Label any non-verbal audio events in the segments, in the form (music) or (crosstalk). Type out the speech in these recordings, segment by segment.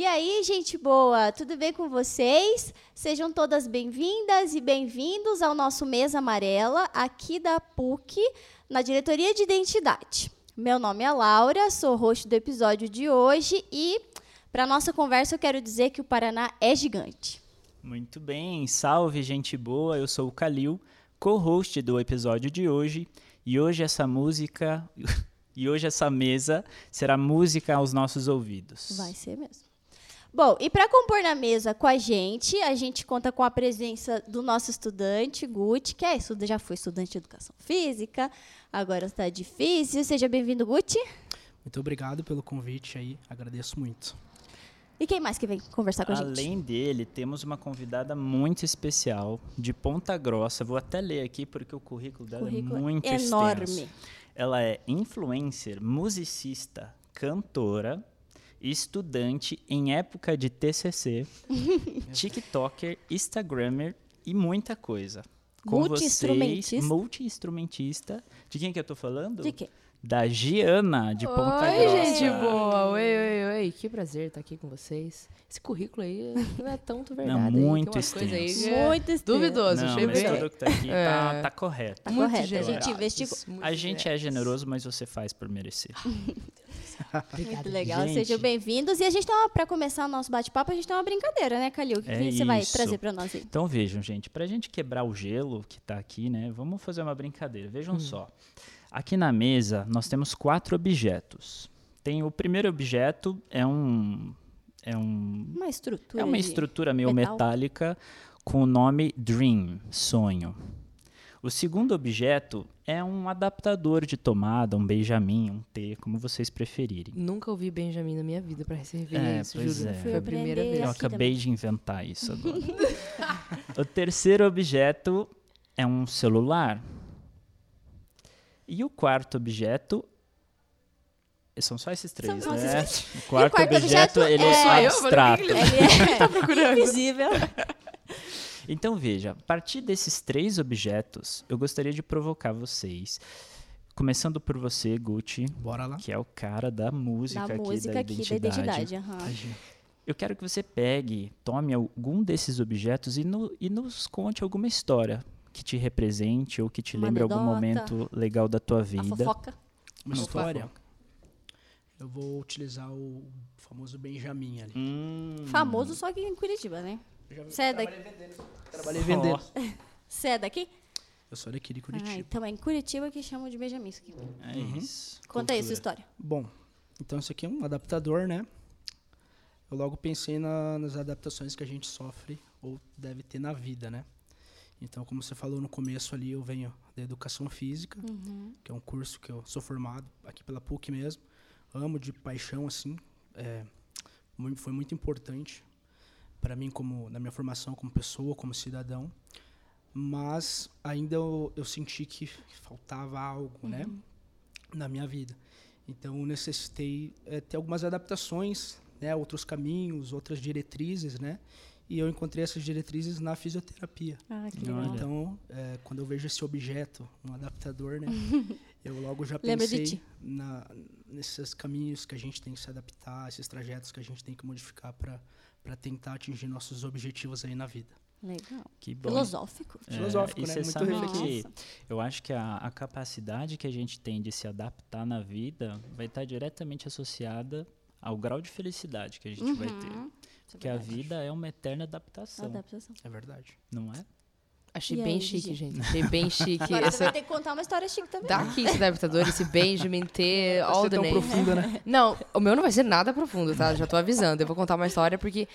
E aí, gente boa, tudo bem com vocês? Sejam todas bem-vindas e bem-vindos ao nosso Mesa Amarela, aqui da PUC, na Diretoria de Identidade. Meu nome é Laura, sou host do episódio de hoje e, para nossa conversa, eu quero dizer que o Paraná é gigante. Muito bem, salve gente boa, eu sou o Kalil, co-host do episódio de hoje, e hoje essa música (laughs) e hoje essa mesa será música aos nossos ouvidos. Vai ser mesmo. Bom, e para compor na mesa com a gente, a gente conta com a presença do nosso estudante, Guti, que é, já foi estudante de educação física, agora está difícil. Seja bem-vindo, Guti. Muito obrigado pelo convite aí, agradeço muito. E quem mais que vem conversar com a Além gente? Além dele, temos uma convidada muito especial, de Ponta Grossa. Vou até ler aqui porque o currículo dela currículo é muito enorme. extenso. Ela é influencer, musicista, cantora, estudante em época de TCC, (laughs) TikToker, Instagrammer e muita coisa. Com multi-instrumentista. Multi-instrumentista. De quem que eu tô falando? De quê? Da Giana, de Ponta oi, Grossa. Oi, gente boa. Oi, oi, oi. Que prazer estar aqui com vocês. Esse currículo aí não é tanto verdade. Não, muito aí. Tem extenso. Aí é muito extenso. Duvidoso. Não, mas bem. tudo que tá aqui É. tá, tá correto. Tá Muito correto, a gente investigou. A gente é generoso, mas você faz por merecer. (laughs) Muito legal, Gente. sejam bem-vindos. E a gente tem uma, pra começar o nosso bate-papo, a gente tem uma brincadeira, né, Calil? O que, É que você vai trazer pra nós aí? Então vejam, gente, pra gente quebrar o gelo que tá aqui, né? Vamos fazer uma brincadeira. Vejam só. Aqui na mesa nós temos quatro objetos. Tem o primeiro objeto é um é um Uma estrutura. é uma estrutura meio metal. metálica com o nome Dream, sonho. O segundo objeto é um adaptador de tomada, um Benjamin, um T, como vocês preferirem. Nunca ouvi Benjamin na minha vida pra receber É, isso, pois juro. é. Foi a primeira vez. Eu acabei também. de inventar isso agora. (laughs) o terceiro objeto é um celular. E o quarto objeto. São só esses três, São né? esses O quarto, quarto objeto, objeto ele é- é, eu? abstrato. Mano, Ele é (laughs) Tá procurando. invisível. Então veja, a partir desses três objetos, eu gostaria de provocar vocês. Começando por você, Gucci, Bora lá. que é o cara da música, Da aqui, música da aqui da identidade. identidade. aham. Eu quero que você pegue, tome algum desses objetos e, no- e nos conte alguma história que te represente ou que te Uma lembre algum anedota. momento legal da tua A vida. fofoca. Uma Opa. história. Eu vou utilizar o famoso Benjamin ali. Hum, Famoso só que em Curitiba, né? Você é daqui? trabalhei vendendo. (laughs) Você é daqui? Eu sou daqui de Ah, Curitiba. então é em Curitiba que chamam de Benjamin. isso aqui. É isso. Conta aí a sua história. Bom, então isso aqui é um adaptador, né? Eu logo pensei na- nas adaptações que a gente sofre ou deve ter na vida, né? Então, como você falou no começo ali, eu venho da educação física, Uhum. que é um curso que eu sou formado aqui pela PUC mesmo. Amo de paixão, assim. É, foi muito importante para mim, como na minha formação como pessoa, como cidadão. Mas ainda eu, eu senti que faltava algo, né? Na minha vida. Então, eu necessitei é, ter algumas adaptações, né? Outros caminhos, outras diretrizes, né? E eu encontrei essas diretrizes na fisioterapia. Ah, que legal. Então, é, quando eu vejo esse objeto, um adaptador, né? (laughs) eu logo já pensei na, nesses caminhos que a gente tem que se adaptar, esses trajetos que a gente tem que modificar para tentar atingir nossos objetivos aí na vida. Legal. Que bom. Filosófico. É, Filosófico, e né? você Muito sabe que eu acho que a, a capacidade que a gente tem de se adaptar na vida vai estar diretamente associada ao grau de felicidade que a gente vai ter. É Porque a vida é uma eterna adaptação, Adaptação. É verdade. não é? Achei E bem aí, chique, gente. Achei bem (laughs) chique. Agora você essa... vai ter que contar uma história chique também. Daqui esse adaptador, esse Benjamin T, all Você the tão profunda, né? Não, o meu não vai ser nada profundo, tá? Já tô avisando. Eu vou contar uma história porque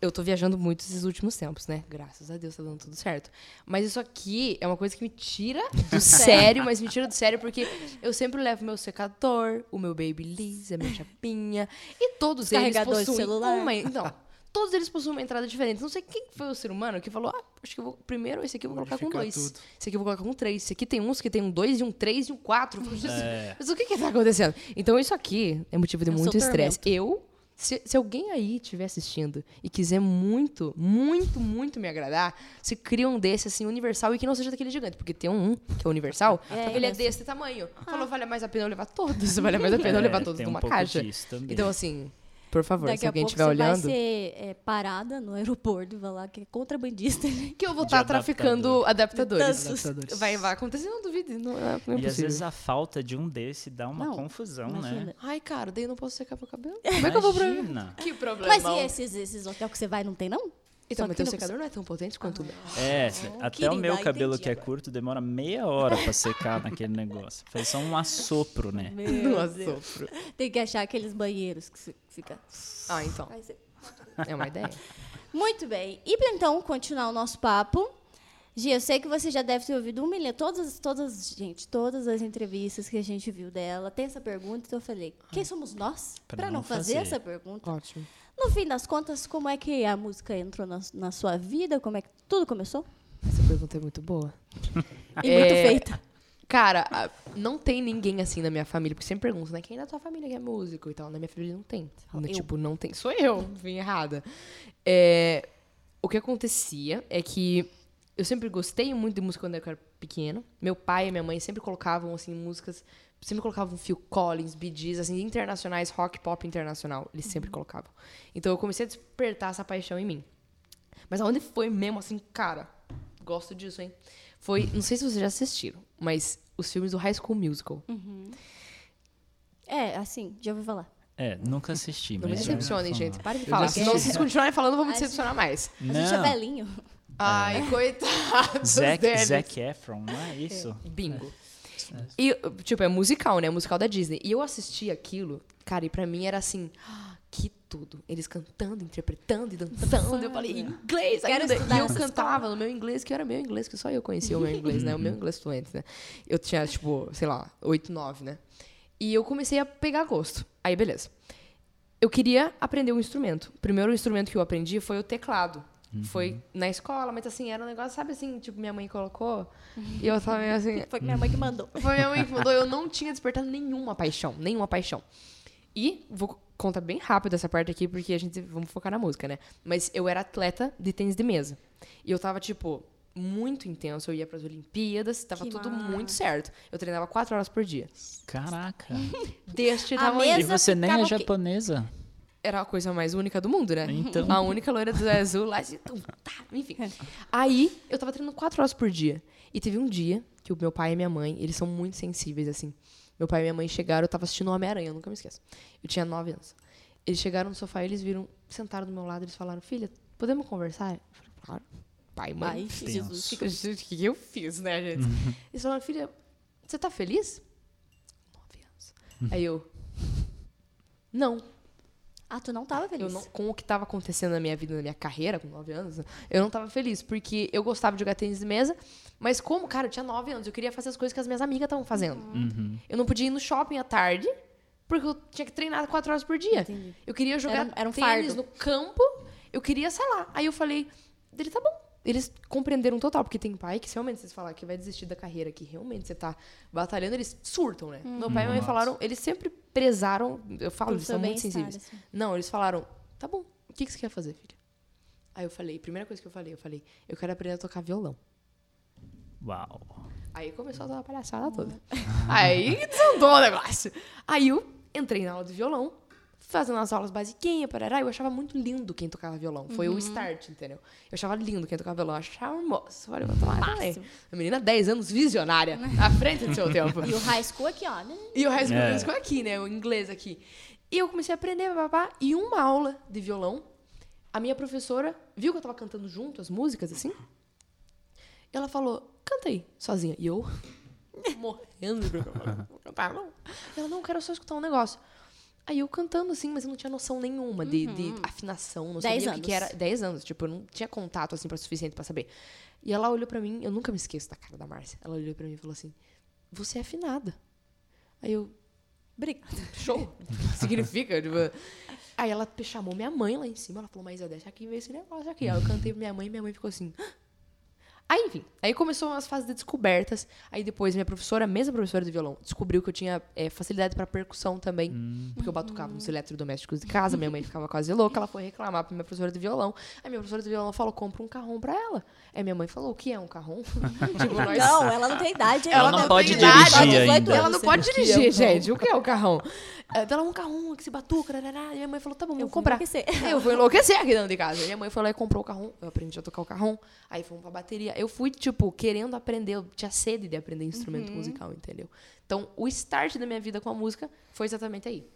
eu tô viajando muito esses últimos tempos, né? Graças a Deus tá dando tudo certo. Mas isso aqui é uma coisa que me tira do (laughs) sério, mas me tira do sério porque eu sempre levo meu secador, o meu Babyliss, a minha chapinha e todos eles possuem celular. uma... Então, todos eles possuem uma entrada diferente. Não sei quem foi o ser humano que falou, ah, acho que eu vou... Primeiro, esse aqui eu vou colocar com dois. tudo. Esse aqui eu vou colocar com três. Esse aqui tem uns que tem um dois e um três e um quatro. Eu É. mas o que que tá acontecendo? Então isso aqui é motivo de É o muito estresse. Eu, se, se alguém aí estiver assistindo e quiser muito, muito, muito me agradar, você cria um desse assim universal e que não seja daquele gigante, porque tem um que é universal, É, ele é desse tamanho. Falou, vale mais a pena eu levar todos, vale mais a pena eu levar todos tem um numa pouco caixa. Então assim, Por favor, Daqui se a alguém pouco estiver você olhando. vai ser é, parada no aeroporto e vai lá que é contrabandista. né? Que eu vou estar traficando adaptadores. Adaptadores. Vai, vai acontecer, não duvide. Não, é, não é E às vezes a falta de um desse dá uma Não, confusão, imagina. né? Ai, cara, daí eu não posso secar meu cabelo. Como é que eu vou pra... Imagina. Que problema. Mas e esses, esses hotéis que você vai, não tem, não? Então, mas teu secador não é tão potente quanto o meu. É, até o meu querida, cabelo entendi que é agora. curto demora meia hora pra secar naquele negócio. Faz só um assopro, né? Meu Deus. sofro. Tem que achar aqueles banheiros que fica... Ah, então. É uma ideia. Muito bem. E para então continuar o nosso papo, Gia, eu sei que você já deve ter ouvido um milhão, todas, todas, gente, todas as entrevistas que a gente viu dela, tem essa pergunta, então eu falei, quem somos nós Pra para não não fazer, fazer. essa pergunta? Ótimo. No fim das contas, como é que a música entrou na, na sua vida? Como é que tudo começou? Essa pergunta é muito boa. (laughs) E É, muito feita. Cara, não tem ninguém assim na minha família, porque sempre perguntam, né? Quem da tua família que é músico e tal? Na minha família não tem. Eu. Tipo, não tem. Sou eu, (laughs) vim errada. É, o que acontecia é que eu sempre gostei muito de música quando eu era pequena. Meu pai e minha mãe sempre colocavam, assim, músicas... Sempre colocavam Phil Collins, Bee Gees, assim, internacionais, rock, pop internacional. Eles sempre colocavam. Então eu comecei a despertar essa paixão em mim. Mas aonde foi mesmo, assim, cara, gosto disso, hein? Foi, não sei se vocês já assistiram, mas os filmes do High School Musical. É, assim, já ouvi falar. É, nunca assisti, Não me decepcionem, gente. Para de falar. assisti. vocês continuarem falando, vão me decepcionar mais. A gente é Não. velhinho. Ai, coitado Zac. Zac Efron, não é isso? Bingo. E, tipo, é musical, né? Musical da Disney. E eu assisti aquilo, cara, e pra mim era assim, ah, que tudo. Eles cantando, interpretando e dançando. Eu falei, inglês Quero ainda. E eu cantava no meu inglês, que era meu inglês, que só eu conhecia o meu inglês, né? O meu inglês fluente, né? Eu tinha, tipo, sei lá, 8, 9, né? E eu comecei a pegar gosto. Aí, beleza. Eu queria aprender um instrumento. O primeiro instrumento que eu aprendi foi o teclado. Foi na escola, mas assim, era um negócio, sabe assim, tipo, minha mãe colocou. E eu tava meio assim, Foi minha mãe que mandou. (laughs) foi minha mãe que mandou. Eu não tinha despertado nenhuma paixão. Nenhuma paixão. E vou contar bem rápido essa parte aqui, porque a gente. Vamos focar na música, né? Mas eu era atleta de tênis de mesa. E eu tava, tipo, muito intenso. Eu ia pras Olimpíadas, tava Que tudo massa. muito certo. Eu treinava quatro horas por dia. Caraca. Deste tamanho. E mesa você nem é japonesa. Era a coisa mais única do mundo, né? Então. A única loira do azul lá. de- tum, tá, Enfim. Aí, eu tava treinando quatro horas por dia. E teve um dia que o meu pai e minha mãe, eles são muito sensíveis, assim. Meu pai e minha mãe chegaram, eu tava assistindo Homem-Aranha, eu nunca me esqueço. Eu tinha nove anos. Eles chegaram no sofá e eles viram, sentaram do meu lado, eles falaram, filha, podemos conversar? Eu falei, claro. Pai, mãe. Ai, Jesus. O que eu fiz, né, gente? Eles falaram, filha, você tá feliz? Nove anos. Aí eu, não. Ah, tu não tava feliz? Eu não, com o que estava acontecendo na minha vida, na minha carreira, com 9 anos, eu não estava feliz, porque eu gostava de jogar tênis de mesa, mas como, cara, eu tinha 9 anos, eu queria fazer as coisas que as minhas amigas estavam fazendo. Uhum. Eu não podia ir no shopping à tarde, porque eu tinha que treinar 4 horas por dia. Entendi. Eu queria jogar Era era um tênis fardo. no campo, eu queria, sei lá. Aí eu falei, dele tá bom. Eles compreenderam total, porque tem pai que se realmente vocês falar que vai desistir da carreira, que realmente você tá batalhando, eles surtam, né? Meu pai e minha mãe falaram, eles sempre prezaram, eu falo, eles são muito sensíveis. assim. Não, eles falaram, tá bom, o que, que você quer fazer, filha? Aí eu falei, primeira coisa que eu falei, eu falei, eu quero aprender a tocar violão. Uau. Aí começou a dar uma palhaçada toda. (laughs) Aí desandou o negócio. Aí eu entrei na aula de violão, fazendo as aulas basiquinhas, parará. Eu achava muito lindo quem tocava violão. Foi o start, entendeu? Eu achava lindo quem tocava violão. Eu achava hermoso. Falei, vou tomar também. A menina, 10 anos, visionária, à frente do seu (laughs) tempo. E o high school aqui, ó. né? E o resto É. do ficou aqui, né? O inglês aqui. E eu comecei a aprender, papá. E uma aula de violão, a minha professora viu que eu tava cantando junto as músicas, assim. E ela falou, canta aí, sozinha. E eu, (laughs) morrendo de vou cantar, não. Ela, não, quero só escutar um negócio. Aí eu cantando assim, mas eu não tinha noção nenhuma de, de afinação, não Dez sabia o que que era. 10 anos, tipo, eu não tinha contato assim para suficiente pra saber. E ela olhou pra mim, eu nunca me esqueço da cara da Márcia. Ela olhou pra mim e falou assim: "Você é afinada". Aí eu, Obrigada. (laughs) show. Significa, tipo. Aí ela chamou minha mãe lá em cima, ela falou: "Mas deixa aqui ver esse negócio aqui". Aí eu cantei pra minha mãe, e minha mãe ficou assim: "Hã?" Aí, enfim, aí começou umas fases de descobertas. Aí depois minha professora, a mesma professora de violão, descobriu que eu tinha é, facilidade pra percussão também. Porque eu batucava nos eletrodomésticos de casa, minha mãe ficava quase louca, ela foi reclamar pra minha professora de violão. Aí minha professora de violão falou: compra um carrão pra ela. Aí minha mãe falou: o que é um carrom? (laughs) tipo, nós. Não, ela não tem idade. Ela ainda. não pode tem idade, dirigir só 18 ainda. Ela não pode é um dirigir, gente. O que é o carrão? É, dá lá um carrão, que se batuca. E minha mãe falou, tá bom, Eu vamos vou comprar. enlouquecer. Aí eu fui enlouquecer aqui dentro de casa. Minha mãe foi lá e comprou o carrão. Eu aprendi a tocar o carrão. Aí fomos pra bateria. Eu fui, tipo, querendo aprender. Eu tinha sede de aprender instrumento musical, entendeu? Então, o start da minha vida com a música foi exatamente aí.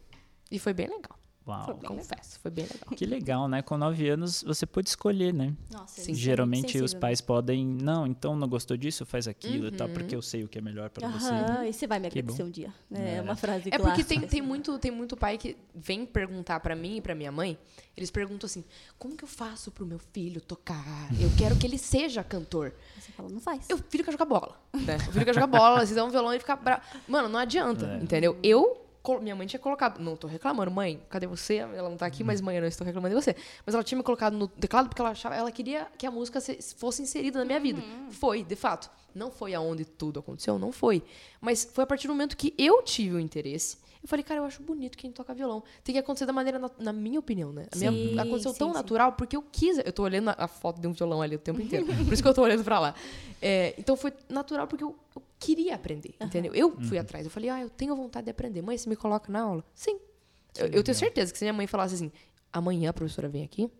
E foi bem legal. Uau. confesso, foi bem legal. Que legal, né? Com nove anos você pôde escolher, né? Nossa, Sim. é Geralmente os pais podem, não, então não gostou disso, faz aquilo e tal, porque eu sei o que é melhor pra mesmo. você. Aham, e você vai me agradecer um dia. É, É. uma frase É porque tem, tem, assim. muito, tem muito pai que vem perguntar pra mim e pra minha mãe. Eles perguntam assim: como que eu faço pro meu filho tocar? Eu quero que ele seja cantor. Você fala, não faz. Eu filho quer jogar bola. Né? O filho quer jogar bola, se dá um violão e fica bravo. Mano, não adianta, É. entendeu? Eu. Minha mãe tinha colocado. Não tô reclamando, mãe, cadê você? Ela não tá aqui, mas mãe, eu não estou reclamando de você. Mas ela tinha me colocado no teclado porque ela achava, ela queria que a música se- fosse inserida na minha vida. Foi, de fato. Não foi aonde tudo aconteceu, não foi. Mas foi a partir do momento que eu tive o interesse. Eu falei, cara, eu acho bonito quem toca violão. Tem que acontecer da maneira, na, na minha opinião, né? Minha- aconteceu sim, tão sim. natural porque eu quis. Eu tô olhando a, a foto de um violão ali o tempo inteiro. (laughs) Por isso que eu tô olhando pra lá. É, então foi natural porque eu, eu queria aprender, entendeu? Eu fui atrás. Eu falei, ah, eu tenho vontade de aprender. Mãe, você me coloca na aula? Sim. Eu, eu tenho certeza que se minha mãe falasse assim, amanhã a professora vem aqui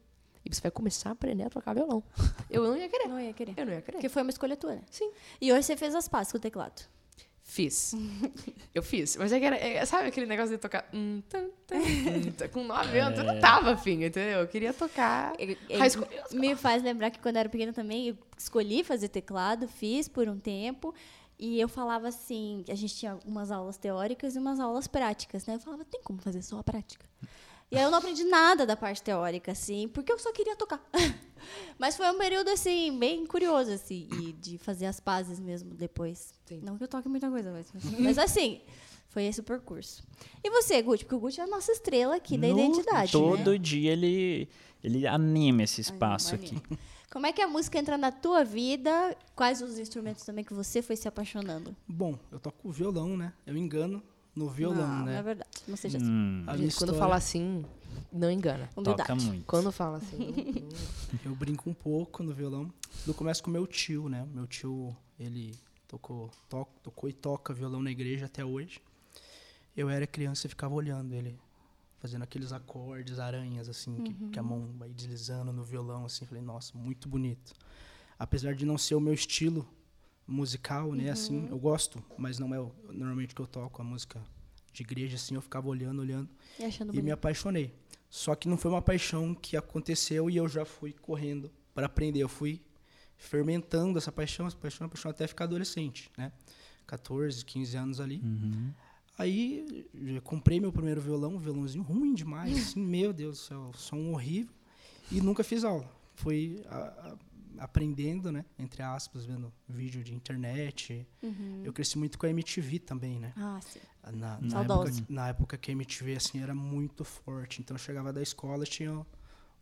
e você vai começar a aprender a tocar violão. Eu não ia querer. Não ia querer. Eu não ia querer. Porque foi uma escolha tua, né? Sim. E hoje você fez as pazes com o teclado. Fiz. (laughs) Eu fiz. Mas é que era, é, sabe aquele negócio de tocar. hum, hum, tum, (laughs) com nove anos, eu não tava afim, entendeu? Eu queria tocar. Ele- High School me faz lembrar que quando eu era pequena também, eu escolhi fazer teclado, fiz por um tempo. E eu falava assim, a gente tinha umas aulas teóricas e umas aulas práticas, né? Eu falava, tem como fazer só a prática? E aí eu não aprendi nada da parte teórica, assim, porque eu só queria tocar. (laughs) Mas foi um período, assim, bem curioso, assim, e de fazer as pazes mesmo depois. Sim. Não que eu toque muita coisa, mas, (laughs) mas assim, foi esse o percurso. E você, Guti? Porque o Guti é a nossa estrela aqui da No- identidade, né? Todo dia ele, ele anima esse espaço Anima, aqui. Como é que a música entra na tua vida? Quais os instrumentos também que você foi se apaixonando? Bom, eu toco violão, né? Eu engano no violão, não, né? Não é verdade. Não seja assim. Hum, A minha Gente, quando história- fala assim, não engana. Humildade. toca muito. Quando fala assim. (laughs) Eu brinco um pouco no violão. Eu começo com meu tio, né? Meu tio, ele tocou, to- tocou e toca violão na igreja até hoje. Eu era criança e ficava olhando ele fazendo aqueles acordes, aranhas, assim, que, que a mão vai deslizando no violão, assim. Falei, nossa, muito bonito. Apesar de não ser o meu estilo musical, né? Assim, eu gosto, mas não é o, normalmente o que eu toco, a música de igreja, assim. Eu ficava olhando, olhando E achando e me apaixonei. Só que não foi uma paixão que aconteceu e eu já fui correndo para aprender. Eu fui fermentando essa paixão, essa paixão, essa paixão até ficar adolescente, né? 14, 15 anos ali. Uhum. Aí eu comprei meu primeiro violão, um violãozinho ruim demais, assim, meu Deus do céu, som horrível. E nunca fiz aula. Fui a- a- aprendendo, né? Entre aspas, vendo vídeo de internet. Uhum. Eu cresci muito com a MTV também, né? Ah, sim. Na, na, Saudosa. época, na época que a MTV assim, era muito forte. Então eu chegava da escola tinha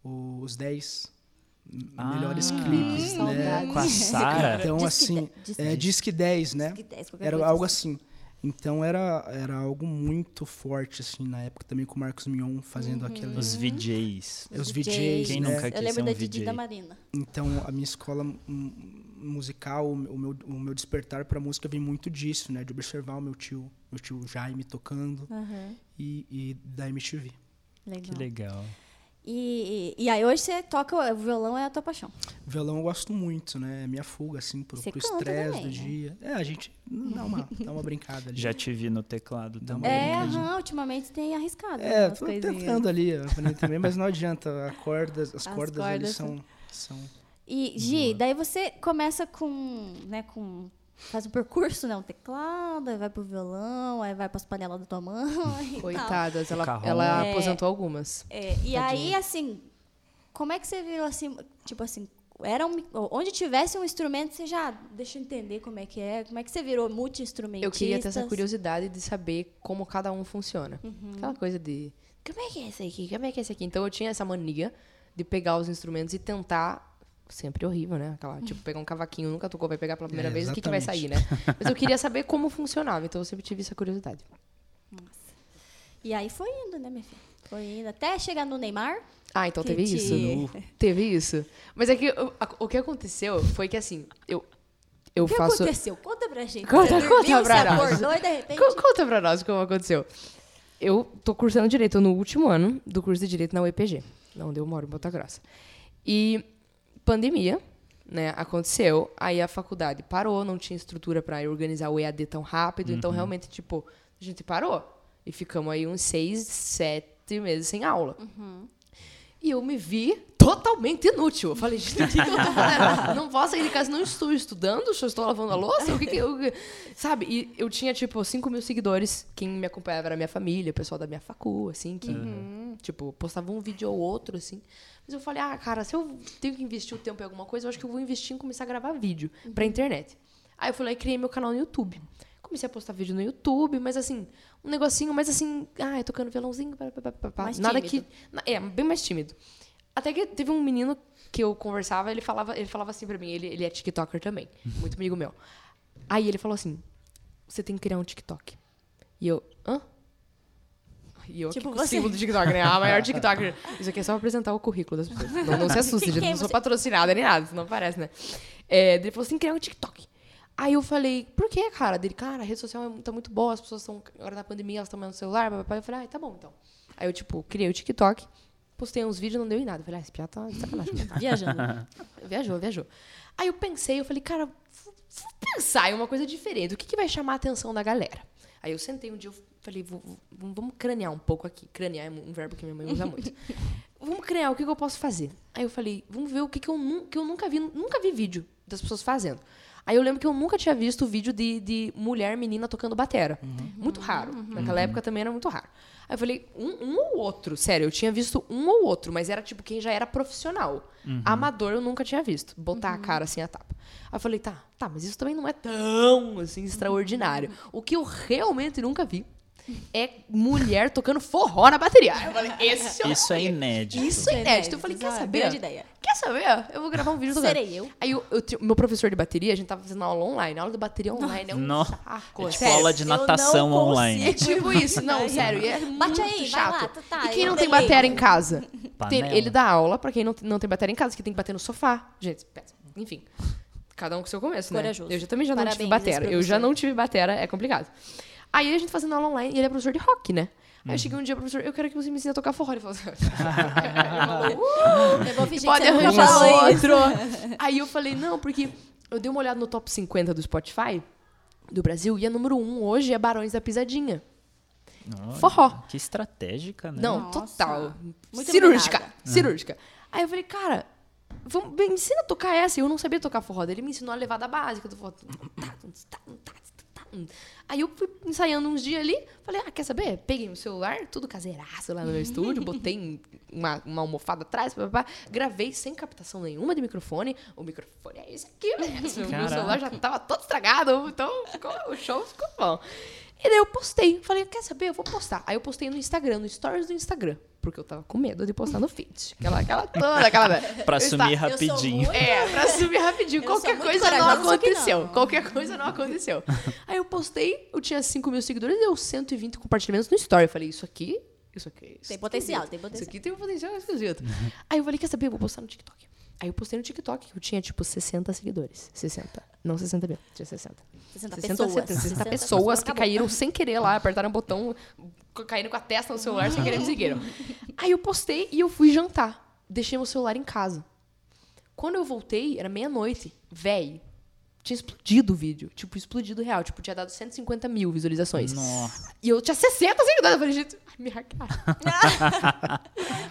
o- os 10 m- Ah, melhores clipes, né? Com a (laughs) Sara. Então, Disque assim, de- disque é, Disque 10, né? Disque 10, qualquer Era algo assim. Então era, era algo muito forte, assim, na época também com o Marcos Mion fazendo aqueles. Os VJs. Os VJs, Quem né? nunca Eu quis lembro ser um da Didi VJ? da Marina. Então a minha escola musical, o meu, o meu despertar pra música vem muito disso, né? De observar o meu tio, meu tio Jaime tocando Aham. e, e da MTV. Legal. Que legal. E, e, aí hoje você toca, o violão é a tua paixão. Violão eu gosto muito, né? É minha fuga, assim, pro estresse do né? dia. É, a gente dá uma, dá uma brincada ali. Já te vi no teclado Dá também. uma É, aham, ultimamente tem arriscado. É, umas tô coisinhas. tentando ali aprender também, mas não adianta. A cordas, as, As cordas, ali cordas são, são. E, Gi, daí você começa com, né, com... Faz um percurso, né? Um teclado, aí vai pro violão, aí vai pras panelas da tua mãe e tal. Coitadas, ela, Carrão. ela É. aposentou algumas. É, e aí, assim, como é que você virou assim, tipo assim, era um, onde tivesse um instrumento, você já deixa eu entender como é que é, como é que você virou multi-instrumentista? Eu queria ter essa curiosidade de saber como cada um funciona. Uhum. Aquela coisa de. Como é que é esse aqui? Como é que é esse aqui? Então eu tinha essa mania de pegar os instrumentos e tentar. Sempre horrível, né? Aquela, tipo, pegar um cavaquinho, nunca tocou, vai pegar pela primeira É, vez, o que, que vai sair, né? Mas eu queria saber como funcionava, então eu sempre tive essa curiosidade. E aí foi indo, né, minha filha? Foi indo até chegar no Neymar. Ah, então teve te- isso. Teve isso. Mas é que o, o que aconteceu foi que assim, eu, eu O que faço. aconteceu? Conta pra gente. Conta, Você conta dormiu, pra você nós. acordou e de repente... Co- Conta pra nós como aconteceu. eu tô cursando direito, no último ano do curso de direito na UEPG, onde eu moro em Bota Grossa. E pandemia, né, aconteceu, aí a faculdade parou, não tinha estrutura para organizar o EAD tão rápido, então realmente, tipo, a gente parou. E ficamos aí uns seis, sete meses sem aula. E eu me vi totalmente inútil. Eu falei, gente, o que, que eu tô fazendo? (laughs) Não posso sair de casa, não estou estudando, só estou lavando a louça. O que que eu... Sabe? E eu tinha, tipo, 5 mil seguidores. Quem me acompanhava era a minha família, o pessoal da minha facu, assim, que, tipo, postava um vídeo ou outro, assim. Mas eu falei, ah, cara, se eu tenho que investir o tempo em alguma coisa, eu acho que eu vou investir em começar a gravar vídeo pra internet. Aí eu fui lá e criei meu canal no YouTube. Comecei a postar vídeo no YouTube, mas assim, um negocinho mais assim, ah, tocando violãozinho, pá, pá, pá, pá. Mais nada tímido. que é, bem mais tímido. Até que teve um menino que eu conversava, ele falava, ele falava assim pra mim, ele, ele é TikToker também, (laughs) muito amigo meu. Aí ele falou assim: "Você tem que criar um TikTok". E eu, hã? E eu, Tipo tipo, você. do TikTok, né? A maior TikToker. Isso aqui é só pra apresentar o currículo das pessoas. Não, não se (laughs) assuste, gente. Não você- sou patrocinada nem nada, isso não parece, né? É, ele falou assim, criar um TikTok. Aí eu falei, por que, cara? Dele, cara, a rede social é- tá muito boa, as pessoas estão, agora na pandemia, elas estão no celular, papai. Eu falei, ah, tá bom, então. Aí eu, tipo, criei o TikTok, postei uns vídeos, não deu em nada. Eu falei, ah, esse piá tá de sacanagem. (laughs) Viajando. (laughs) Viajou, viajou. Aí eu pensei, eu falei, cara, vou pensar em uma coisa diferente. O que, que vai chamar a atenção da galera? Aí eu sentei um dia, eu falei, vou- vou- vamos cranear um pouco aqui. Cranear é um verbo que minha mãe usa muito. (laughs) vamos cranear, o que, que eu posso fazer? Aí eu falei, vamos ver o que, que, eu, que eu nunca vi, nunca vi vídeo das pessoas fazendo. Aí eu lembro que eu nunca tinha visto vídeo de, de mulher, menina tocando batera. Muito raro. Naquela época também era muito raro. Aí eu falei, um, um ou outro. Sério, eu tinha visto um ou outro, mas era tipo quem já era profissional. Amador eu nunca tinha visto. Botar a cara assim a tapa. Aí eu falei, tá, tá, mas isso também não é tão assim extraordinário. O que eu realmente nunca vi é mulher tocando forró na bateria. Eu falei, esse eu Isso é inédito. Isso é inédito. Eu falei, quer é saber? grande ideia. Quer saber? Eu vou gravar um vídeo tocando. Serei eu. Aí eu, eu meu professor de bateria, a gente tava fazendo aula online. A aula de bateria online é um Nó. saco. É tipo sério. aula de eu não natação online. É tipo isso. Não, sério. e É Bate muito aí, vai chato. lá, tá, tá, e quem não tem bateria em casa? Tem- ele dá aula pra quem não, não tem bateria em casa, que tem que bater no sofá. Gente, péssimo. enfim. Cada um com o seu começo, né? Corajoso. Eu já, também já não tive Parabéns, batera. Eu já não tive batera, é complicado. Aí a gente fazendo aula online, e ele é professor de rock, né? Aí eu cheguei um dia, professor, eu quero que você me ensine a tocar forró. Ele falou assim, Eu (laughs) vou fingir pode arranjar outro. (laughs) Aí eu falei, não, porque eu dei uma olhada no top 50 do Spotify do Brasil e a número 1 hoje é Barões da Pisadinha. Olha, Forró. Que estratégica, né? Não, Nossa. total. Muito cirúrgica. dominada. Cirúrgica. Aí eu falei, cara, vamos, me ensina a tocar essa. E eu não sabia tocar forró. Daí Ele me ensinou a levada básica do forró. Aí eu fui ensaiando uns dias ali. Falei, ah, quer saber? Peguei o celular, tudo caseiraço lá no meu estúdio. Botei uma, uma almofada atrás, gravei sem captação nenhuma de microfone. O microfone é esse aqui mesmo. O meu celular já tava todo estragado. Então ficou- o show ficou bom. E daí eu postei. Falei, quer saber? Eu vou postar. Aí eu postei no Instagram, no stories do Instagram. Porque eu tava com medo de postar no feed. Aquela, aquela toda, aquela. (laughs) Pra Eu sumir rapidinho. muito- É, pra subir rapidinho. Eu Qualquer coisa não aconteceu. não. Qualquer coisa não aconteceu. Aí eu postei, eu tinha 5 mil seguidores e deu 120 compartilhamentos no story. Eu falei, isso aqui, isso aqui. isso Tem aqui potencial, tem potencial. Isso aqui tem um potencial esquisito. Aí eu falei, quer saber? Eu vou postar no TikTok. Aí eu postei no TikTok, eu tinha tipo 60 seguidores. 60. Não 60 mil, tinha 60. 60 60, pessoas. 70, 60 60 pessoas que acabou. caíram sem querer lá, apertaram o botão, caíram com a testa no celular sem querer me seguiram. (laughs) Aí eu postei e eu fui jantar. Deixei meu celular em casa. Quando eu voltei, era meia-noite. Véi, tinha explodido o vídeo. Tipo, explodido real. Tipo, tinha dado 150 mil visualizações. Nossa. E eu tinha 60 seguidores. Eu falei, gente, (laughs) (laughs) ai, me hackearam.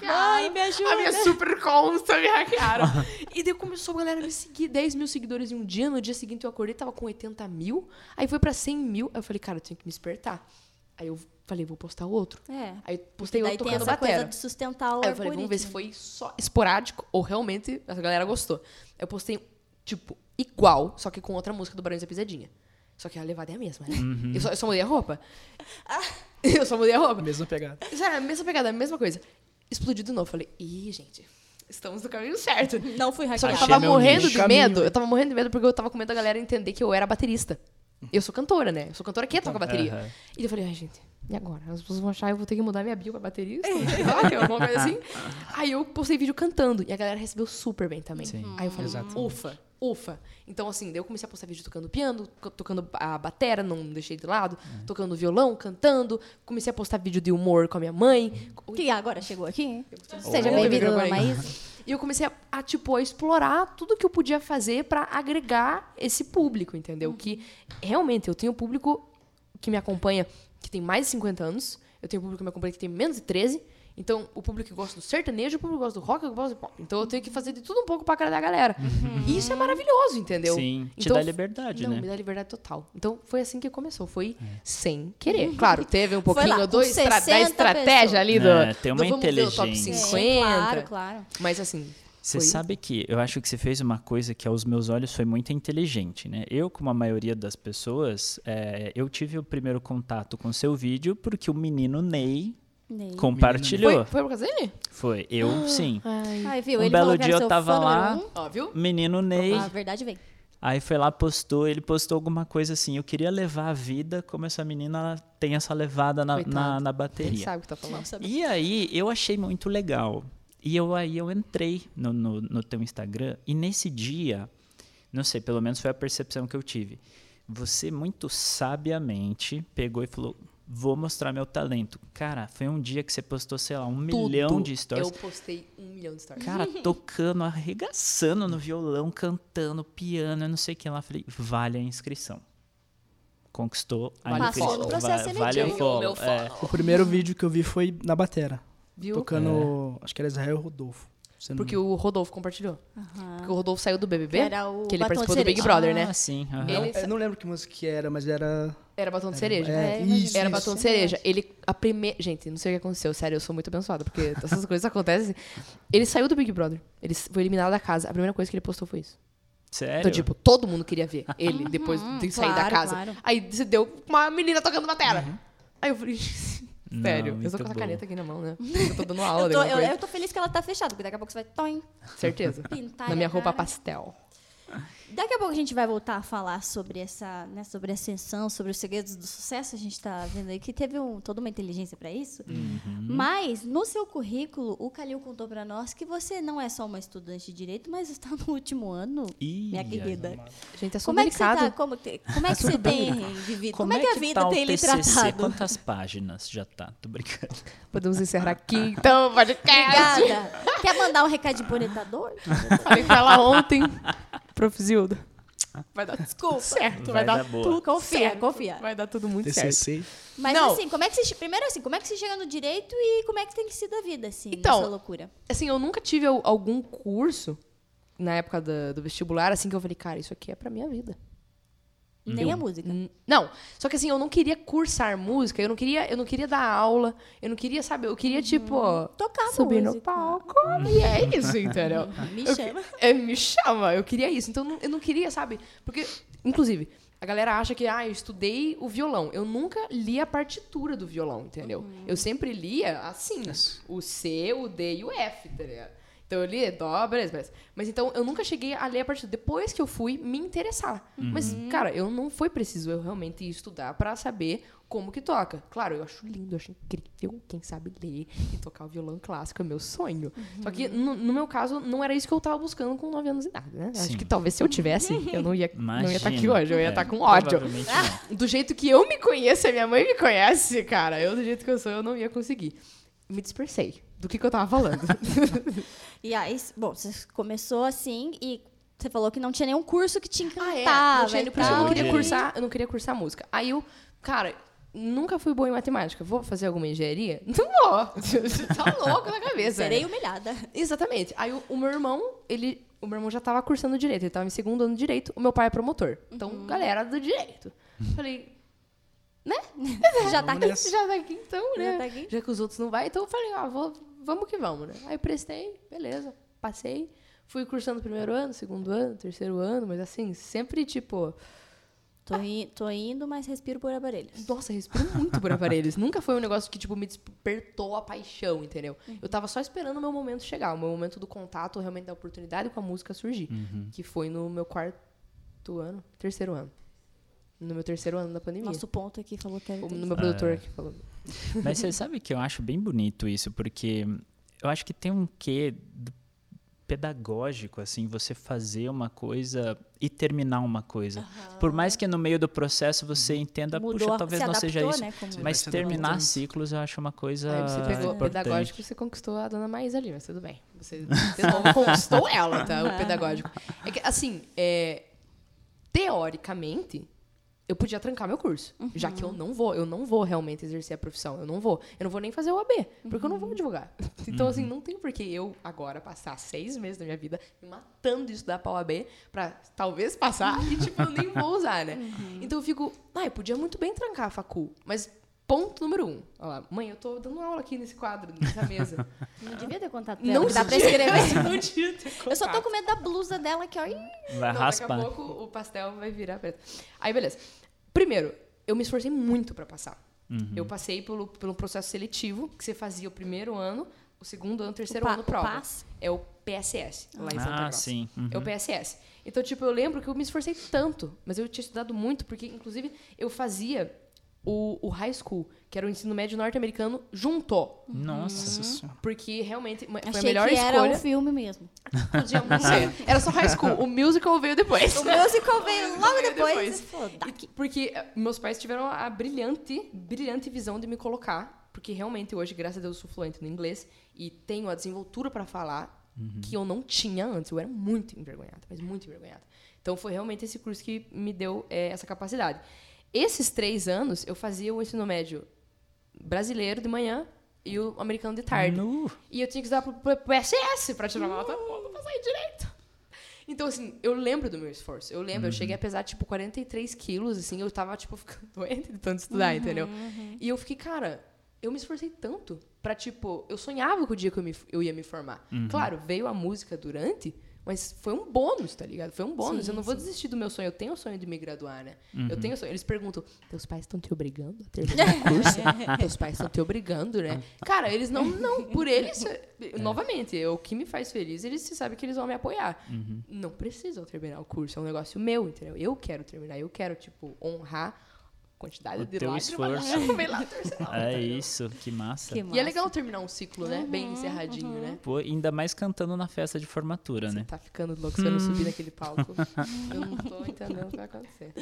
Ai, me ajuda. A minha super consta me hackearam. (laughs) e daí começou a galera a me seguir. 10 mil seguidores em um dia. No dia seguinte eu acordei, tava com 80 mil. Aí foi pra 100 mil. Aí eu falei, cara, eu tenho que me despertar. Aí eu falei, vou postar outro. É. Aí postei Daí outro tem tocando essa coisa batera. de sustentar o Aí eu falei, vamos ver se foi só esporádico ou realmente a galera gostou. Eu postei, tipo, igual, só que com outra música do Barões da Pisadinha. Só que a levada é a mesma, né? Eu, só, eu só mudei a roupa. (laughs) Eu só mudei a roupa. Mesma pegada. A mesma pegada, mesma coisa. Explodiu de novo. Falei, ih, gente, estamos no caminho certo. (laughs) Não fui Só que eu tava morrendo de medo. Eu tava morrendo de medo porque eu tava com medo da galera entender que eu era baterista. Eu sou cantora, né? Eu sou cantora que toca bateria. Aham. E eu falei, ai, gente, e agora? As pessoas vão achar que eu vou ter que mudar minha bio pra baterista? é (laughs) alguma coisa assim. Aí eu postei vídeo cantando. E a galera recebeu super bem também. Sim, Aí eu falei, exato. ufa, ufa. Então, assim, daí eu comecei a postar vídeo tocando piano, tocando a batera, não deixei de lado, tocando violão, cantando. Comecei a postar vídeo de humor com a minha mãe. Que agora chegou aqui. Seja bem-vindo. Maísa. E eu comecei a, a, tipo, a explorar tudo que eu podia fazer pra agregar esse público, entendeu? Que realmente eu tenho um público que me acompanha que tem mais de 50 anos, eu tenho um público que me acompanha que tem menos de 13. Então, o público que gosta do sertanejo, o público que gosta do rock, o público que gosta do pop. Então, eu tenho que fazer de tudo um pouco pra agradar a galera. E isso é maravilhoso, entendeu? Sim, te Então, dá liberdade, Não, né? me dá liberdade total. Então, foi assim que começou. Foi sem querer. Claro, teve um pouquinho lá, do estra- da 60 estratégia pessoas. ali do, É, tem uma do vamos ver o top inteligência. 50. Sim, claro, claro. Mas assim, Você Foi. sabe que eu acho que você fez uma coisa que aos meus olhos foi muito inteligente, né? Eu, como a maioria das pessoas, é, eu tive o primeiro contato com seu vídeo porque o menino Ney Ney. compartilhou. foi, foi por causa dele? Foi, eu sim. Ai. Ai, viu? Um Ele belo falou que era dia eu seu tava fã lá. número Ó, viu? Menino Ney, Um. A verdade vem. aí foi lá, postou, ele postou alguma coisa assim, eu queria levar a vida como essa menina ela tem essa levada na, Coitado. na, na Ele bateria. sabe o que tá falando. E aí eu achei muito legal. E eu aí eu entrei no, no, no teu Instagram e nesse dia, não sei, pelo menos foi a percepção que eu tive. Você muito sabiamente pegou e falou: "Vou mostrar meu talento". Cara, foi um dia que você postou, sei lá, um milhão Tudo. de stories. Eu postei um milhão de stories. Cara, (laughs) tocando, arregaçando no violão, cantando, piano, eu não sei o que lá. Falei, vale a inscrição. Conquistou a Vale o inscrição. follow. Processo Va- vale o follow. Meu É. O primeiro vídeo que eu vi foi na batera. Viu? Tocando, acho que era Israel Rodolfo. Não Porque me o Rodolfo compartilhou. Porque o Rodolfo saiu do BBB, Que era o que ele participou do Big. Brother, né? Ah, sim. aham. engano. Ele- Não, eu não lembro que música que era, mas era... Era batom de cereja. É, É, isso, Era isso. batom de cereja. Ele, a primeira. Gente, não sei o que aconteceu, sério, eu sou muito abençoada, porque essas (laughs) coisas acontecem. Ele saiu do Big Brother. Ele foi eliminado da casa. A primeira coisa que ele postou foi isso. Sério? Então, tipo, todo mundo queria ver ele (laughs) depois de sair da claro, casa. claro. Aí se deu uma menina tocando batera. Aí eu falei, (laughs) Não, sério, eu muito tô com essa bom. caneta aqui na mão, né? (laughs) Eu tô dando aula Eu tô, eu, eu tô feliz que ela tá fechada, porque daqui a pouco você vai toim, Certeza. pintar. Na minha a roupa pastel. Daqui a pouco a gente vai voltar a falar sobre essa, né, sobre a ascensão, sobre os segredos do sucesso. A gente tá vendo aí que teve um, toda uma inteligência para isso. Uhum. Mas no seu currículo, o Calil contou para nós que você não é só uma estudante de direito, mas está no último ano, Ih, minha querida. Gente, é Como é que você tá? Como, te- como é que você tem vivido? Como, é que a vida tá tem lhe TCC? tratado? Quantas páginas já tá? Tô brincando. Podemos encerrar aqui, então, podcast. Obrigada. Quer mandar um recadinho pro orientador? Falei com ela ontem. Prof. Zilda. Vai dar Desculpa. certo. Vai Vai, dar, dar boa. tudo Confia, certo. confia. Vai dar tudo muito certo. TCC. Mas Não. assim, como é que você. Primeiro assim, como é que você chega no direito e como é que tem sido a vida, assim, Então, nessa loucura? Assim, eu nunca tive al- algum curso na época da- do vestibular, assim, que eu falei, cara, isso aqui é pra minha vida. Nem a música. Não, só que assim, eu não queria cursar música, eu não queria, eu não queria dar aula, eu não queria, sabe, eu queria, tipo, Tocar subir no música. palco. E é isso, entendeu? (laughs) Me Eu chama. é, me chama, eu queria isso. Então, eu não- eu não queria, sabe? Porque, inclusive, a galera acha que, ah, eu estudei o violão. Eu nunca li a partitura do violão, entendeu? Eu sempre lia assim, o C, o D e o F, tá ligado? Então eu li dó, beleza, beleza. Mas então eu nunca cheguei a ler a partitura. Depois que eu fui me interessar. Mas, cara, eu não foi preciso eu realmente estudar pra saber como que toca. Claro, eu acho lindo, eu acho incrível. Quem sabe ler e tocar o violão clássico é meu sonho. Só que no, no meu caso, não era isso que eu tava buscando com 9 anos de idade, né? Acho Sim. que talvez se eu tivesse, eu não ia não ia estar aqui Imagina. hoje, eu ia É, estar com ódio. (laughs) Do jeito que eu me conheço, a minha mãe me conhece, cara, eu do jeito que eu sou, eu não ia conseguir. Me dispersei do que, que eu tava falando. (laughs) E aí, bom, você começou assim e você falou que não tinha nenhum curso que te Ah, encantava. é. Não tinha, eu não queria cursar, eu não queria cursar música. Aí eu, cara, nunca fui boa em matemática. Vou fazer alguma engenharia? (laughs) Não vou. tá louco na cabeça. Serei né? humilhada. Exatamente. Aí o, o meu irmão, ele. O meu irmão já tava cursando direito, ele tava em segundo ano de direito, o meu pai é promotor. Então, Uhum. galera do direito. (laughs) Falei, Já tá aqui. já tá aqui então, né? Já tá aqui. Já que os outros não vai, então eu falei, ah, vou, vamos que vamos, né? Aí prestei, beleza, passei. Fui cursando primeiro ano, segundo ano, terceiro ano, mas assim, sempre tipo, Tô, i- tô indo, mas respiro por aparelhos. nossa, respiro muito por aparelhos. Nunca foi um negócio que, tipo, me despertou a paixão, entendeu? Eu tava só esperando o meu momento chegar, o meu momento do contato, realmente da oportunidade com a música surgir. Que foi no meu quarto ano, terceiro ano. No meu terceiro ano da pandemia. Nosso ponto aqui falou que é O- era no meu produtor aqui falou. Mas você sabe que eu acho bem bonito isso, porque eu acho que tem um quê, pedagógico, assim, você fazer uma coisa e terminar uma coisa. Por mais que no meio do processo você entenda, Mudou, puxa, talvez se não seja isso. né, como- Mas terminar ciclos eu acho uma coisa Aí você pegou o importante. pedagógico e você conquistou a dona Maísa ali, mas tudo bem. Você, (laughs) você não conquistou ela, tá? O pedagógico. É que, assim, é, teoricamente, eu podia trancar meu curso. Já que eu não vou, eu não vou realmente exercer a profissão. Eu não vou. Eu não vou nem fazer o AB, porque eu não vou advogar. (laughs) Então, assim, não tem por que eu agora passar seis meses da minha vida me matando de estudar pra OAB pra talvez passar e, tipo, eu nem vou usar, né? Então eu fico, ah, eu podia muito bem trancar a facul, mas ponto número um. Olha lá, mãe, eu tô dando aula aqui nesse quadro, nessa mesa. (laughs) Não devia ter contato Não dela, que dá pra escrever. (laughs) não devia ter Eu só tô com medo da blusa dela aqui, ó. Vai Não, raspar. Daqui a pouco o pastel vai virar preto. Aí, beleza. Primeiro, eu me esforcei muito pra passar. Uhum. Eu passei pelo, pelo processo seletivo, que você fazia o primeiro ano, o segundo ano, o terceiro o ano prova. PAS. É o PSS, lá em Santa Ah, sim. Uhum. É o PSS. Então, tipo, eu lembro que eu me esforcei tanto, mas eu tinha estudado muito, porque, inclusive, eu fazia o, o high school, que era o ensino médio norte-americano, junto. Nossa. Nossa senhora. Porque realmente foi a Achei melhor que era escolha. um filme mesmo. Podia (laughs) ser. Era só high school. O musical veio depois. O musical veio (laughs) logo veio depois. depois. e. Porque eh, meus pais tiveram a brilhante, brilhante visão de me colocar, porque realmente hoje, graças a Deus, eu sou fluente no inglês e tenho a desenvoltura para falar que eu não tinha antes. Eu era muito envergonhada, mas muito envergonhada. Então foi realmente esse curso que me deu eh, essa capacidade. Esses três anos eu fazia o ensino médio brasileiro de manhã e o americano de tarde. Nu. E eu tinha que estudar pro, pro, pro SS pra tirar nota boa pra sair direito. Então, assim, eu lembro do meu esforço. Eu lembro, eu cheguei a pesar, tipo, 43 quilos, assim, eu tava, tipo, (laughs) ficando doente de tanto estudar, entendeu? E eu fiquei, cara, eu me esforcei tanto pra, tipo, eu sonhava com o dia que eu, me, eu ia me formar. Claro, veio a música durante, mas foi um bônus, tá ligado? Foi um bônus. Sim, eu não vou sim. desistir do meu sonho. Eu tenho o sonho de me graduar, né? Eu tenho o sonho. Eles perguntam, teus pais estão te obrigando a terminar (laughs) o curso? teus pais estão te obrigando, né? Cara, eles não, não, por (laughs) eles, novamente, é o que me faz feliz, eles se sabem que eles vão me apoiar. Não precisam terminar o curso, é um negócio meu, entendeu? Eu quero terminar, eu quero, tipo, honrar quantidade O de teu lágrimas esforço. (laughs) vem lá É isso, que massa. Que E é massa. legal terminar um ciclo, né? Bem encerradinho, né? Pô, ainda mais cantando na festa de formatura, Você né? tá ficando louco, você vai não subir naquele palco. (laughs) Eu não tô entendendo o que vai acontecer.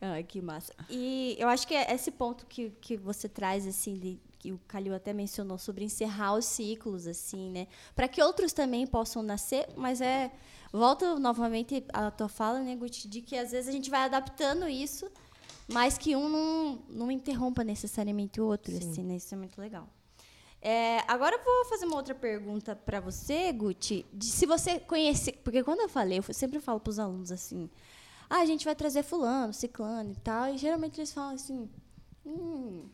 Ai, que massa. E eu acho que é esse ponto que, que você traz, assim, de, que o Calil até mencionou sobre encerrar os ciclos, assim, né? Para que outros também possam nascer, mas é. Volta novamente à tua fala, né, Guti, de que às vezes a gente vai adaptando isso, mas que um não, não interrompa necessariamente o outro, Sim. assim, né? Isso é muito legal. É, agora eu vou fazer uma outra pergunta para você, Guti, se você conhece, porque quando eu falei, eu sempre falo para os alunos assim, ah, a gente vai trazer fulano, ciclano e tal, e geralmente eles falam assim, hum,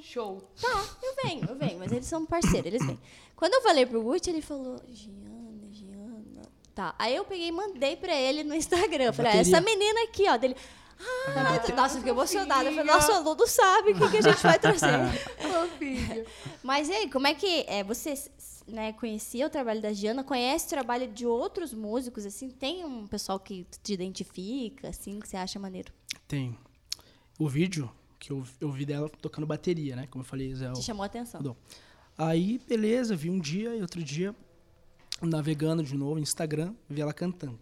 Show. tá, eu venho, eu venho, mas eles são parceiros, eles vêm. Quando eu falei pro Guti, ele falou, Giana, Giana, tá. Aí eu peguei e mandei pra ele no Instagram, falei, ah, essa menina aqui, ó, dele, ah, nossa, eu fiquei emocionada, eu falei, nossa, o Ludo sabe o que, que a gente vai trazer. (laughs) Mas e aí, como é que é, você né, conhecia o trabalho da Giana, conhece o trabalho de outros músicos, assim, tem um pessoal que te identifica, assim, que você acha maneiro? Tem o vídeo que eu, eu vi dela tocando bateria, né? Como eu falei, Zé. Te chamou a atenção? Dom. Aí, beleza, vi um dia e outro dia, navegando de novo no Instagram, vi ela cantando.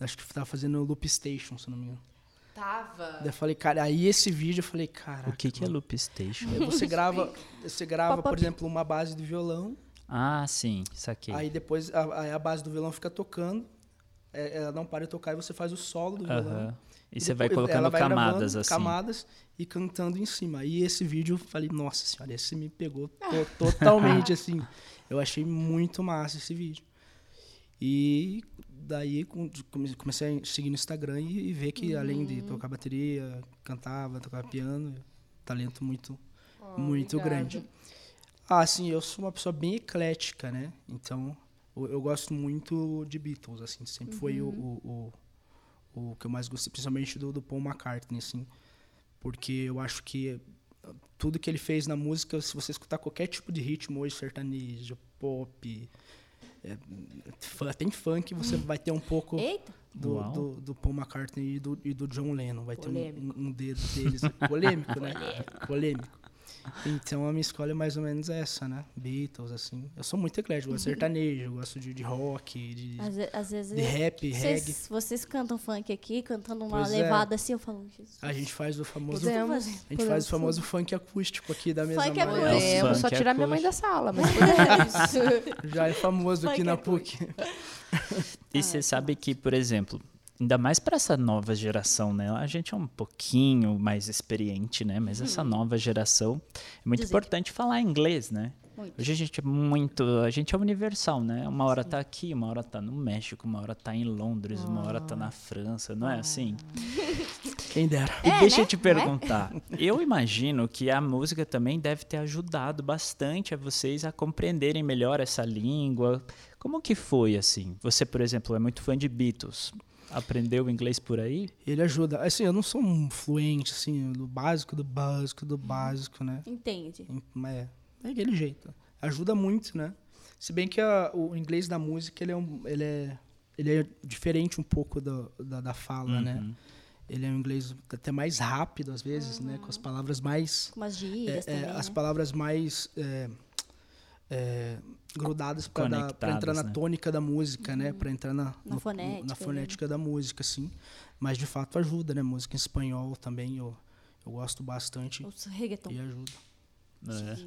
Acho que tava fazendo Loop Station, se eu não me engano. Tava. Daí eu falei, cara, aí esse vídeo eu falei, cara. O que, que é Loop Station? Você (laughs) grava, você grava, por exemplo, uma base do violão, Ah, sim, saquei. aí depois a, a base do violão fica tocando, é, ela não para de tocar e você faz o solo do violão. Aham. E você vai colocando ela vai camadas assim. Camadas e cantando em cima. E esse vídeo, eu falei, nossa senhora, esse me pegou (laughs) to- totalmente, assim. Eu achei muito massa esse vídeo. E daí com- come- comecei a seguir no Instagram e, ver que além Uhum. de tocar bateria, cantava, tocava piano, talento muito, Oh, muito grande. Ah, sim, eu sou uma pessoa bem eclética, né? Então, eu, eu gosto muito de Beatles, assim. Sempre foi o, Uhum. o, o, o que eu mais gostei, principalmente do, do Paul McCartney, assim. Porque eu acho que tudo que ele fez na música, se você escutar qualquer tipo de ritmo hoje, sertanejo, pop, é, fun- tem funk, você vai ter um pouco do, do, do Paul McCartney e do, e do John Lennon. Vai ter Polêmico. um, um, um dedo deles. Polêmico, né? Polêmico. Então a minha escolha é mais ou menos essa, né? Beatles, assim. Eu sou muito eclético, eu gosto de sertanejo, eu gosto de, de rock, de, Às, às vezes. de rap, reggae. vocês, vocês cantam funk aqui, cantando uma Pois é. levada assim, eu falo, Jesus. A gente faz o famoso. Podemos. A gente faz o famoso funk acústico aqui da mesa Funk acústico. Podemos só funk tirar minha mãe da sala, mas (laughs) podemos. Já é famoso aqui na. PUC. E você sabe que, por exemplo, ainda mais para essa nova geração, né? A gente é um pouquinho mais experiente, né? Mas essa nova geração é muito importante falar inglês, né? Muito. Hoje a gente é muito, a gente é universal, né? Uma hora tá aqui, uma hora tá no México, uma hora tá em Londres, uma hora tá na França, não é assim? (laughs) Quem dera. E É, deixa né? eu te é? perguntar. Eu imagino que a música também deve ter ajudado bastante a vocês a compreenderem melhor essa língua. Como que foi assim? Você, por exemplo, é muito fã de Beatles. Aprendeu inglês por aí? Ele ajuda. Assim, eu não sou um fluente, assim, do básico, do básico, do básico, né? Entende? É, é aquele jeito. Ajuda muito, né? Se bem que a- o inglês da música, ele é, um, ele é, ele é diferente um pouco do- da, da fala, né? Uhum. Ele é um inglês até mais rápido, às vezes, né? Com as palavras mais... Com é, gírias é, também, as né? palavras mais é, é, grudadas para entrar na né? tônica da música, né? Para entrar na, Na no- fonética, na né? fonética da música, assim. Mas de fato ajuda, né? Música em espanhol também eu, eu gosto bastante Os reggaeton. e ajuda. É.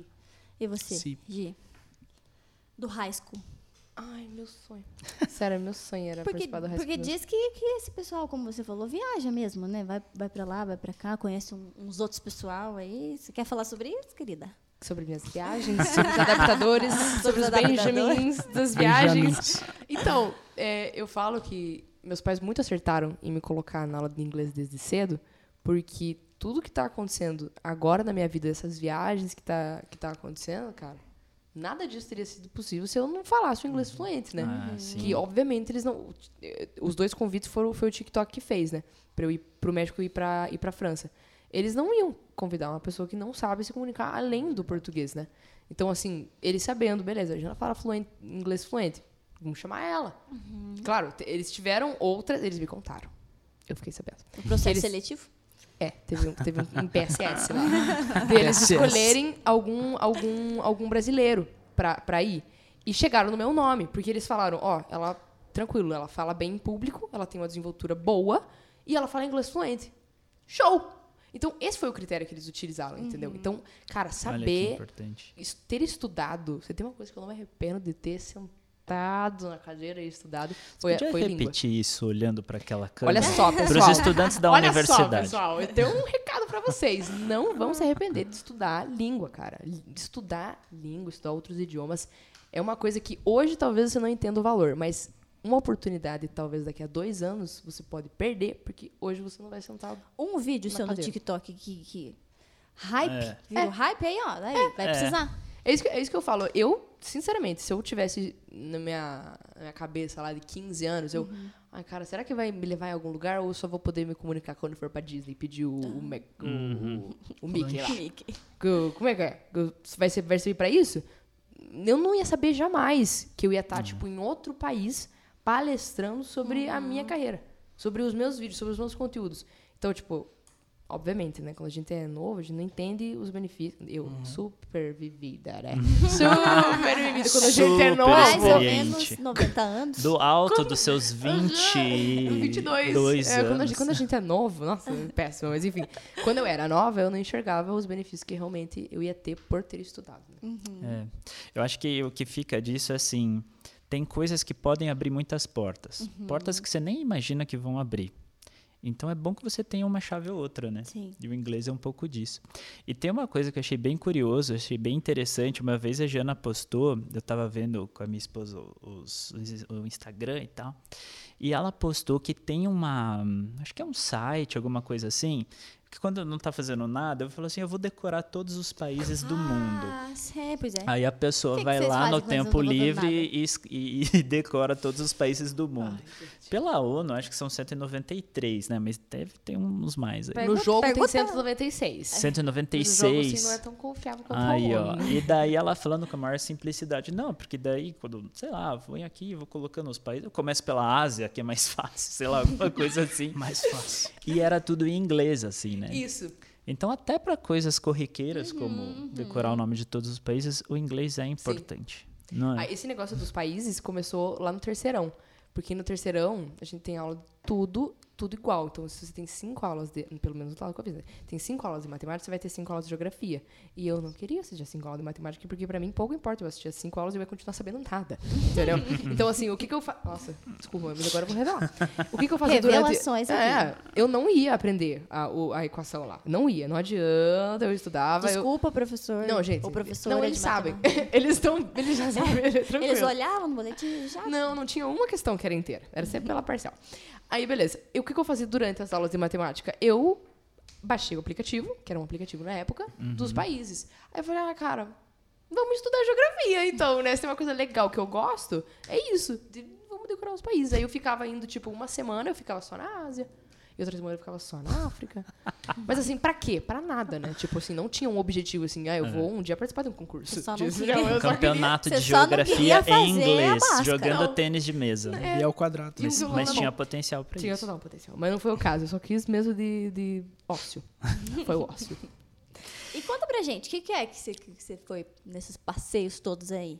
E você, Sim. Gi? Do high school. Ai, meu sonho. (laughs) Sério, meu sonho era Porque, participar do High porque diz que, que esse pessoal, como você falou, viaja mesmo, né? Vai, vai pra lá, vai pra cá, conhece um- uns outros pessoal aí. Você quer falar sobre isso, querida? Sobre minhas (laughs) viagens, (laughs) sobre os adaptadores, sobre os benjamins das viagens. Benjamins. Então, é, eu falo que meus pais muito acertaram em me colocar na aula de inglês desde cedo, porque tudo que tá acontecendo agora na minha vida, essas viagens que tá, que tá acontecendo, cara, nada disso teria sido possível se eu não falasse o inglês fluente, né? Ah, sim. Que, obviamente, eles não. Os dois convites foram foi o TikTok que fez, né? Pra eu ir pro México e ir pra, ir pra França. Eles não iam convidar uma pessoa que não sabe se comunicar além do português, né? Então, assim, eles sabendo, beleza, a Jana fala fluente, inglês fluente. Vamos chamar ela. Claro, te- eles tiveram outras, eles me contaram. Eu fiquei sabendo. O processo Eles- seletivo? É, teve um, teve um, um PSS lá. (laughs) Deles PSS. escolherem algum, algum, algum brasileiro pra, pra ir. E chegaram no meu nome, porque eles falaram, ó, ela, tranquilo, ela fala bem em público, ela tem uma desenvoltura boa e ela fala inglês fluente. Show! Então, esse foi o critério que eles utilizaram, entendeu? Então, cara, Olha que saber, ter estudado, você tem uma coisa que eu não me arrependo de ter sentado na cadeira e estudado, foi, Podia foi língua. repetir isso olhando para aquela câmera? Olha só, Para os pessoal. estudantes da Olha universidade. só, pessoal, eu tenho um recado pra vocês. Não vão se arrepender de estudar língua, cara. Estudar língua, estudar outros idiomas é uma coisa que hoje talvez você não entenda o valor, mas uma oportunidade, talvez daqui a dois anos, você pode perder, porque hoje você não vai sentar. Um vídeo seu no. TikTok que, que hype, É. virou hype aí, ó, aí, vai É. precisar. É isso, que, é isso que eu falo. Eu, sinceramente, se eu tivesse na minha, na minha cabeça lá de 15 anos, eu. Ai, cara, será que vai me levar em algum lugar ou eu só vou poder me comunicar quando for pra Disney e pedir o, o, Mac- o- o, o Mickey lá? Mickey. Como é que é? Vai, ser, vai servir pra isso? Eu não ia saber jamais que eu ia estar, tipo, em outro país palestrando sobre a minha carreira. Sobre os meus vídeos, sobre os meus conteúdos. Então, tipo, obviamente, né? Quando a gente é novo, a gente não entende os benefícios. Eu, super vivida, né? (laughs) Super vivida. Quando a gente é Super novo. Mais ou menos 90 anos. Do alto dos seus 20 Aham, 22. dois É, quando, a anos. gente, quando a gente é novo, nossa, é péssimo, mas enfim. Quando eu era nova, eu não enxergava os benefícios que realmente eu ia ter por ter estudado. né? É. Eu acho que o que fica disso é assim, tem coisas que podem abrir muitas portas. Uhum. Portas que você nem imagina que vão abrir. Então é bom que você tenha uma chave ou outra, né? Sim. E o inglês é um pouco disso. E tem uma coisa que eu achei bem curioso, achei bem interessante. Uma vez a Jana postou, eu estava vendo com a minha esposa os, os- o Instagram e tal, e ela postou que tem uma, acho que é um site, alguma coisa assim, que quando não está fazendo nada, eu falo assim, eu vou decorar todos os países do mundo. Ah, sim, pois é. Aí a pessoa que que vai vocês lá no tempo livre e, e- e (laughs) decora todos os países do mundo. Pela ONU, acho que são 193, né? Mas deve ter uns mais aí. Pergunta- no jogo pergunta- tem 196. No jogo, 196. assim, não é tão confiável quanto Aí, a ó. ONU. E daí ela falando com a maior simplicidade. Não, porque daí, quando, sei lá, vou aqui, vou colocando os países. Eu começo pela Ásia, que é mais (laughs) fácil, sei lá, alguma coisa assim. (laughs) Mais fácil. E era tudo em inglês, assim, né? Isso. Então, até para coisas corriqueiras, Uhum, como decorar o nome de todos os países, o inglês é importante. Não é? Ah, esse negócio dos países começou lá no terceirão. Porque no terceirão, a gente tem aula de tudo, tudo igual. Então, se você tem cinco aulas de. Pelo menos lá que eu fiz, né? Tem cinco aulas de matemática, você vai ter cinco aulas de geografia. E eu não queria assistir cinco aulas de matemática, porque pra mim pouco importa eu assistir as cinco aulas e eu ia continuar sabendo nada. Entendeu? (laughs) então, assim, o que, que eu faço. Nossa, desculpa, mas agora eu vou revelar. O que, que eu fazia Revelações durante. aqui. É, eu não ia aprender a, o- a equação lá. Não ia, não adianta, eu estudava. eu- Desculpa, professor. Não, gente. Ou professora Não, eles sabem. (laughs) eles estão. Eles já sabem. é. Eles olhavam no boletim e já. Não, não tinha uma questão que era inteira. Era sempre pela parcial. Aí, beleza. E o que, que eu fazia durante as aulas de matemática? Eu baixei o aplicativo, que era um aplicativo na época, dos países. Aí eu falei, ah, cara, vamos estudar geografia, então, né? Se tem uma coisa legal que eu gosto, é isso. de- vamos decorar os países. Aí eu ficava indo, tipo, uma semana eu ficava só na Ásia. E outra semana eu ficava só na África. (laughs) Mas assim, pra quê? Pra nada, né? Tipo assim, não tinha um objetivo assim, ah, eu vou um dia participar de um concurso. Só (laughs) não queria. eu Um só queria- campeonato de Você só não geografia queria fazer em a inglês, máscara. jogando Não. tênis de mesa. E é o quadrado. E um Mas, violão mas na tinha mão. potencial para Tinha isso. total potencial. Mas não foi o caso, eu só quis mesmo de, de ócio. (laughs) Foi o ócio. E conta pra gente, o que, que é que você, que você foi nesses passeios todos aí?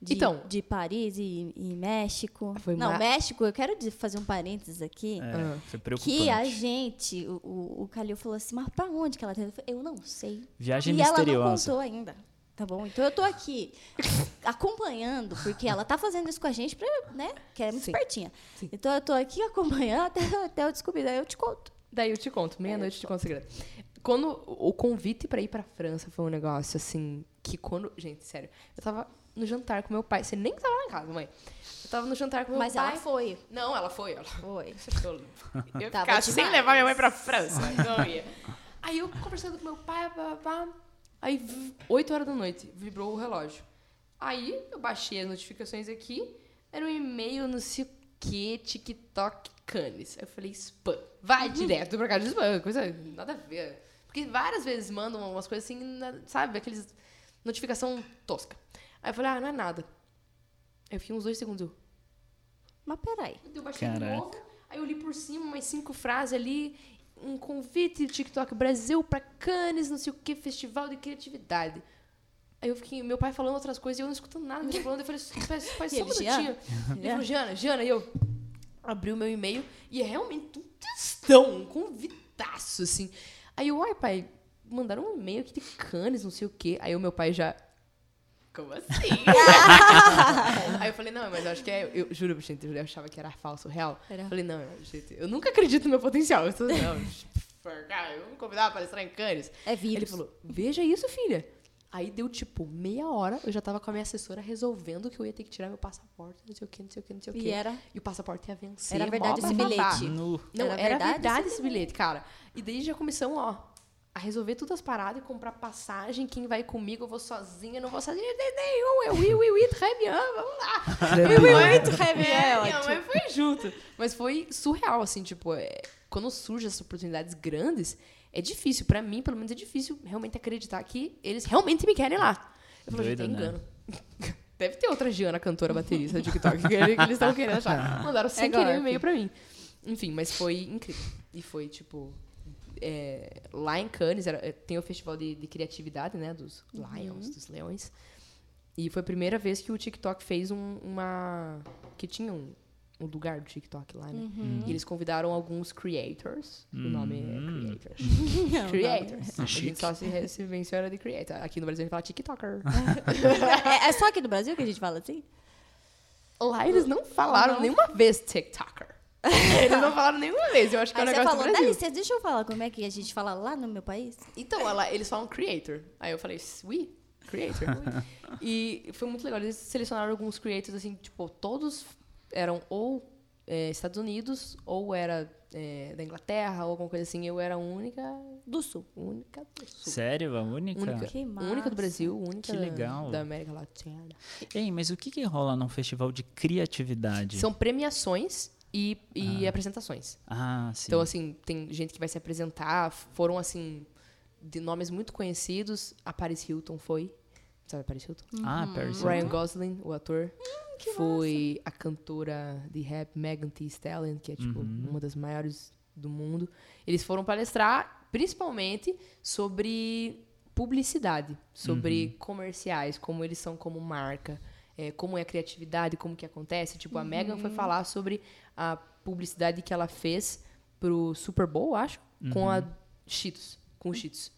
De, Então- De Paris e, e México. Foi Não, ma- México, eu quero fazer um parênteses aqui. É, Ah. foi preocupante. Que a gente, o, o, Calil falou assim, mas pra onde que ela teve? Eu não sei. Viagem e ela não misteriosa. contou ainda. Tá bom? Então eu tô aqui (laughs) acompanhando, porque ela tá fazendo isso com a gente, pra, né? Que é muito Sim. espertinha. Sim. Então eu tô aqui acompanhando até, até eu descobrir. Daí eu te conto. Daí eu te conto, meia-noite eu te conto o segredo. Quando o convite pra ir pra França foi um negócio assim, que quando. Gente, sério, eu tava no jantar com meu pai. Você nem tava lá em casa, mãe. Eu tava no jantar com meu Mas pai. ela foi. Não, ela foi. Ela Foi. (laughs) Eu ia Tava ficar sem demais. levar minha mãe pra França. Não ia. (laughs) Aí eu conversando com meu pai, pá, pá, pá. aí v- 8 horas da noite, vibrou o relógio. Aí eu baixei as notificações aqui, era um e-mail, não sei o que, TikTok Canis. Aí eu falei, spam. Vai direto pra casa de spam, coisa nada a ver. Porque várias vezes mandam umas coisas assim, sabe, aqueles notificação tosca. Aí eu falei, ah, não é nada. Aí eu fiquei uns dois segundos, eu, Mas peraí. eu baixei de novo, aí eu li por cima umas cinco frases ali, um convite do TikTok Brasil pra Cannes, não sei o que, festival de criatividade. Aí eu fiquei, meu pai falando outras coisas e eu não escutando nada ele falando. Eu falei, pai, (laughs) pai, só um minutinho. Ele falou, Jana, Jana, e eu abri o meu e-mail e é realmente um textão, um convidaço, assim. Aí eu, ai, pai, mandaram um e-mail aqui de Cannes, não sei o quê. Aí o meu pai já. Como assim? (laughs) Aí eu falei, não, mas eu acho que é. Eu juro, gente, eu achava que era falso, real. Era. Eu falei, não, gente, eu nunca acredito no meu potencial. Eu tô, não, (laughs) cara, eu vou me convidar pra palestrar em Cannes. É vírus. Ele falou, veja isso, filha. Aí deu, tipo, meia hora, eu já tava com a minha assessora resolvendo que eu ia ter que tirar meu passaporte, não sei o que, não sei o que, não sei o que. E era? E o passaporte ia vencer. Era verdade esse bilhete? Nu. Não, Era era, verdade verdade, esse esse bilhete, cara. E daí já começamos, ó, a resolver todas as paradas e comprar passagem. Quem vai comigo, eu vou sozinha, não vou sozinha de nenhum. Eu, oui, oui, oui, très bien, vamos lá. Oui, oui, oui, très bien. É, minha mãe foi junto. Mas foi surreal, assim, tipo, é, quando surgem essas oportunidades grandes, é difícil, pra mim, pelo menos é difícil realmente acreditar que eles realmente me querem lá. Eu falo, gente, é Doido, né? engano. (laughs) Deve ter outra Giana, cantora baterista de TikTok, que ele- que eles estão querendo achar. (laughs) Mandaram sem É querer um e-mail pra mim. Enfim, mas foi incrível. E foi, tipo... é, lá em Cannes, era- é, tem o festival de, de criatividade, né? Dos Lions, dos leões. E foi a primeira vez que o TikTok fez um- uma... Que tinha um, um lugar do TikTok lá, né? E eles convidaram alguns creators. O nome é creators. (laughs) creators. A gente só se, se menciona de creator. Aqui no Brasil a gente fala TikToker. É, é só aqui no Brasil que a gente fala assim? Lá eles não falaram Não. nenhuma vez TikToker. (laughs) Eles não (laughs) falaram nenhuma vez. Eu acho que é Aí um você negócio falou, do dá Brasil. licença, deixa eu falar como é que a gente fala lá no meu país. Então, lá, eles falam creator. Aí eu falei, oui, creator. oui. (laughs) E foi muito legal. Eles selecionaram alguns creators, assim, tipo, todos eram ou é, Estados Unidos, ou era é, da Inglaterra, ou alguma coisa assim. Eu era a única, Do Sul. única do Sul. Sério, a única? Única. Que Única massa. do Brasil, única Que legal. da América Latina. Ei, mas o que, que rola num festival de criatividade? São premiações e, e apresentações. Ah, sim. Então, assim, tem gente que vai se apresentar. Foram, assim, de nomes muito conhecidos. A Paris Hilton foi. Sabe a Paris Hilton? ah, Paris Ryan Hilton. Gosling, o ator. foi a cantora de rap Megan Thee Stallion, que é, tipo, Uhum. uma das maiores do mundo. Eles foram palestrar. principalmente sobre publicidade, sobre comerciais, como eles são como marca, é, como é a criatividade, como que acontece. Tipo, a Megan foi falar sobre a publicidade que ela fez pro Super Bowl, acho, com a Cheetos, com os Cheetos.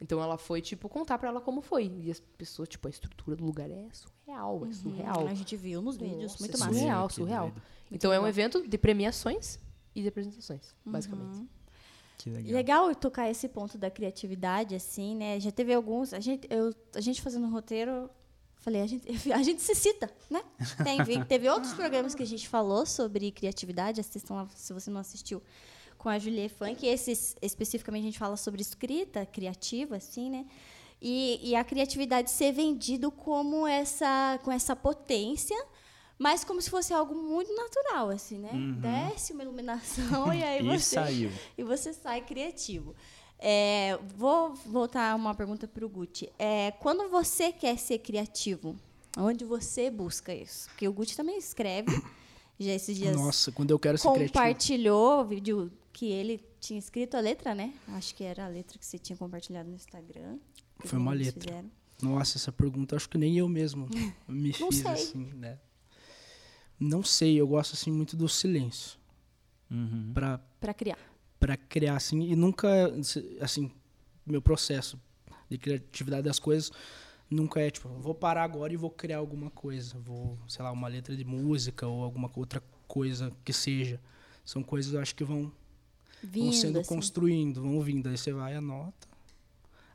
Então ela foi, tipo, contar pra ela como foi. E as pessoas, tipo, a estrutura do lugar é surreal, é surreal. A gente viu nos vídeos, Nossa, muito é massa. Surreal, surreal. Então é um evento de premiações e de apresentações, basicamente. Que legal. Legal tocar esse ponto da criatividade, assim, né? Já teve alguns. A gente, eu, a gente fazendo roteiro, falei, a gente, (laughs) a gente se cita, né? Tem, teve outros programas que a gente falou sobre criatividade, assistam lá se você não assistiu, com a Julie Funk. Esses, especificamente, a gente fala sobre escrita criativa, assim, né? E, e a criatividade ser vendido como essa, com essa potência, mas como se fosse algo muito natural, assim, né? Desce uma iluminação (laughs) e aí E você saiu. e você sai criativo. É, vou voltar uma pergunta para o Gucci. É, quando você quer ser criativo, onde você busca isso? Porque o Gucci também escreve. Já esses dias Nossa, quando eu quero ser criativo. compartilhou o vídeo que ele tinha escrito a letra, né? Acho que era a letra que você tinha compartilhado no Instagram. Foi uma letra. fizeram. Nossa, essa pergunta acho que nem eu mesmo (laughs) me Não fiz sei. assim, né? Não sei, eu gosto assim muito do silêncio. Uhum. Pra Para criar. Para criar assim e nunca assim meu processo de criatividade das coisas nunca é tipo vou parar agora e vou criar alguma coisa vou sei lá uma letra de música ou alguma outra coisa que seja são coisas eu acho que vão, Vindo, vão sendo assim. construindo vão vindo aí você vai anota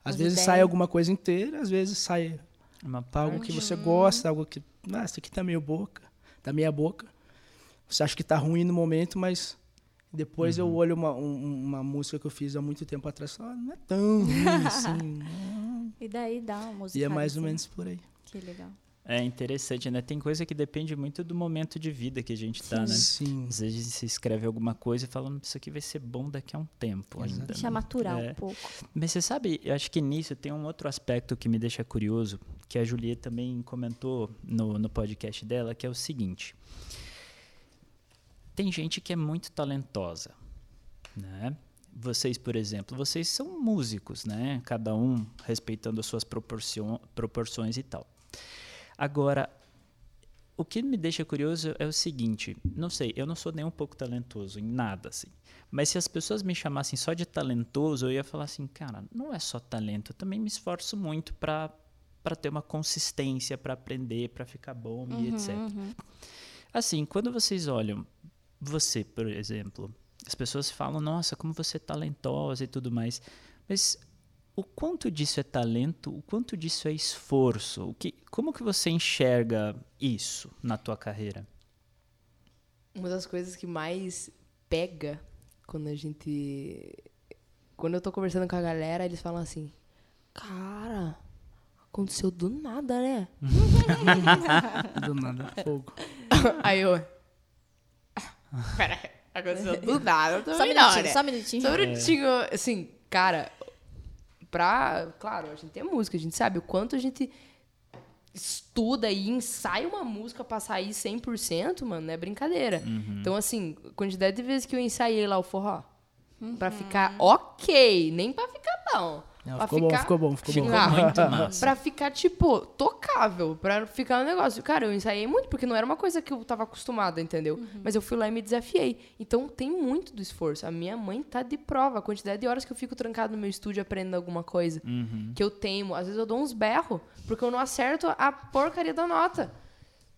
às As vezes ideias. sai alguma coisa inteira às vezes sai Uma algo que você gosta algo que ah, isso aqui tá meio boca tá meia boca você acha que tá ruim no momento mas depois eu olho uma, um- uma música que eu fiz há muito tempo atrás e falo, ah, não é tão ruim assim. (laughs) E daí dá uma música. e é mais ou menos por aí. Que legal. É interessante, né? Tem coisa que depende muito do momento de vida que a gente tá, né? Sim. Às vezes você escreve alguma coisa e fala, "Hum, isso aqui vai ser bom daqui a um tempo ainda. Deixa né?" maturar É. um pouco. Mas você sabe, eu acho que nisso tem um outro aspecto que me deixa curioso, que a Julieta também comentou no, no podcast dela, que é o seguinte. Tem gente que é muito talentosa, né? Vocês, por exemplo, vocês são músicos, né? Cada um respeitando as suas proporções e tal. Agora, o que me deixa curioso é o seguinte, não sei, eu não sou nem um pouco talentoso em nada, assim. Mas se as pessoas me chamassem só de talentoso, eu ia falar assim, cara, não é só talento, eu também me esforço muito para para ter uma consistência, para aprender, para ficar bom e etc. Assim, quando vocês olham você, por exemplo, as pessoas falam, nossa, como você é talentosa e tudo mais, mas o quanto disso é talento, o quanto disso é esforço? O que, como que você enxerga isso na tua carreira? Uma das coisas que mais pega quando a gente. Quando eu tô conversando com a galera, eles falam assim: Cara, aconteceu do nada, né? (laughs) (laughs) Do nada, fogo. Aí eu. (laughs) Pera, aí, aconteceu do (laughs) nada Só um minutinho, só um minutinho. Só um minutinho, assim, cara, pra. Claro, a gente é música, a gente sabe o quanto a gente estuda e ensaia uma música pra sair 100%, mano, não é brincadeira. Então, assim, quantidade de vezes que eu ensaiei lá o forró, pra ficar ok, nem pra ficar bom. Não, ficou bom, ficou bom, ficou bom. Ah, muito (laughs) massa. Pra ficar, tipo, tocável. Pra ficar um negócio. Cara, eu ensaiei muito, porque não era uma coisa que eu tava acostumada, entendeu? Mas eu fui lá e me desafiei. Então tem muito do esforço. A minha mãe tá de prova. A quantidade de horas que eu fico trancado no meu estúdio aprendendo alguma coisa. Que eu teimo. Às vezes eu dou uns berros, porque eu não acerto a porcaria da nota.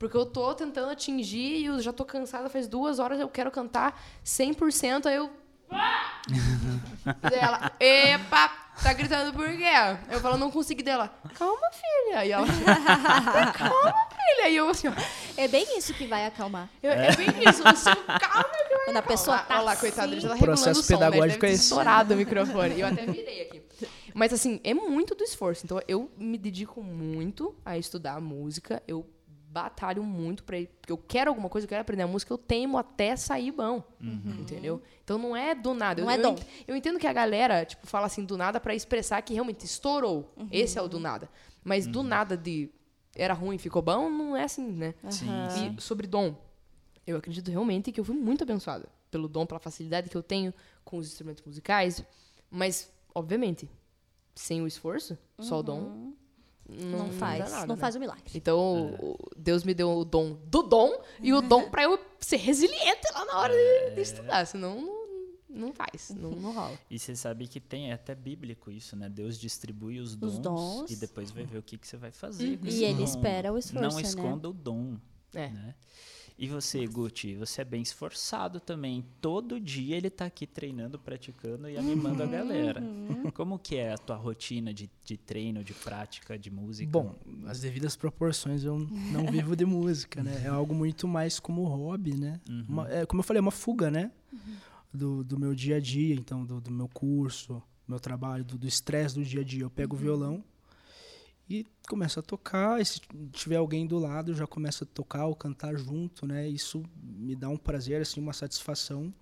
Porque eu tô tentando atingir e eu já tô cansada faz duas horas, eu quero cantar 100%, aí eu... Daí ela, epa, tá gritando por quê? Eu falo, não consegui dela. Calma, filha. E ela, (laughs) calma, filha. E eu assim, ó, É bem isso que vai acalmar. eu, é bem isso, o seu calma que vai Quando a pessoa tá Olha lá, coitada, já tá O regulando processo o som, né? pedagógico Deve é estourado o microfone. Eu até virei aqui. Mas assim, é muito do esforço. Então eu me dedico muito a estudar música. Eu batalho muito pra porque eu quero alguma coisa, eu quero aprender a música, eu teimo até sair bom. Entendeu? Então não é do nada. Não eu, é eu dom. ent- Eu entendo que a galera, tipo, fala assim do nada pra expressar que realmente estourou. Esse é o do nada. Mas do nada de era ruim, ficou bom, não é assim, né? Sim. E sobre dom, eu acredito realmente que eu fui muito abençoada pelo dom, pela facilidade que eu tenho com os instrumentos musicais, mas obviamente, sem o esforço, só o dom, não, Não, faz, dá nada, não né? faz o milagre. Então, o- Deus me deu o dom do dom e o dom pra eu ser resiliente lá na hora de, de estudar. Senão, não, não faz, não, não rola. E você sabe que tem é até bíblico isso, né? Deus distribui os dons, dons. e depois vai ver o que, que você vai fazer. com E ele dom. espera o esforço, Não né? esconda o dom. É. né? E você, Guti, você é bem esforçado também. Todo dia ele tá aqui treinando, praticando e animando a galera. Uhum. Como que é a tua rotina de, de treino, de prática, de música? Bom, as devidas proporções, eu não vivo de música, né? É algo muito mais como hobby, né? Uma- é, como eu falei, é uma fuga, né? Do, do meu dia a dia, então, do, do meu curso, meu trabalho, do do estresse do dia a dia. Eu pego o violão e começo a tocar. E se tiver alguém do lado, já começo a tocar ou cantar junto, né? Isso me dá um prazer, assim, uma satisfação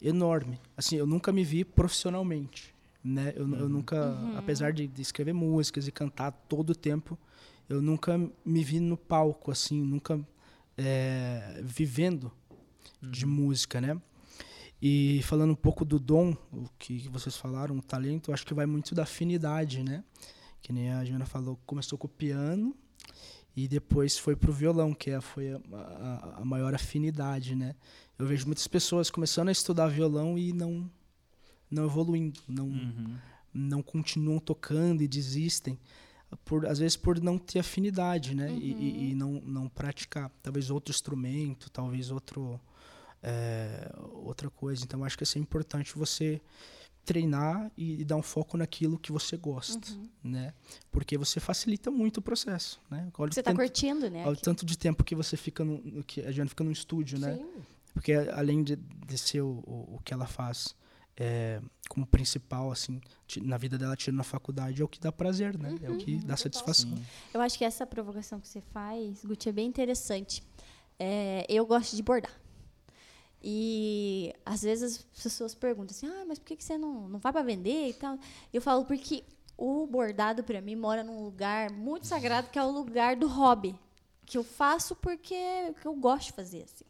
enorme. Assim, eu nunca me vi profissionalmente, né? Eu, eu nunca, apesar de, de escrever músicas e cantar todo o tempo, eu nunca me vi no palco, assim, nunca é, vivendo de música, né? E falando um pouco do dom, o que vocês falaram, o talento, eu acho que vai muito da afinidade, né? Que nem a Joana falou, começou com o piano e depois foi pro violão, que é, foi a, a- a maior afinidade, né? Eu vejo muitas pessoas começando a estudar violão e não não evoluindo, não Uhum. não continuam tocando e desistem por às vezes por não ter afinidade né E- e, e não não praticar talvez outro instrumento talvez outro é, outra coisa então acho que é importante você treinar e, e dar um foco naquilo que você gosta né porque você facilita muito o processo né olha Você tá tanto, curtindo, né? olha o tanto de tempo que você fica no, que a Jana fica no estúdio né Sim. porque além de, de ser o, o, o que ela faz é, como principal, assim, na vida dela, tirando na faculdade, é o que dá prazer, né? é o que dá satisfação. Eu acho que essa provocação que você faz, Guti, é bem interessante. É, eu gosto de bordar. E às vezes as pessoas perguntam assim: ah, mas por que que você não, não vai para vender e tal? Eu falo porque o bordado, para mim, mora num lugar muito sagrado, que é o lugar do hobby. Que eu faço porque que eu gosto de fazer, assim.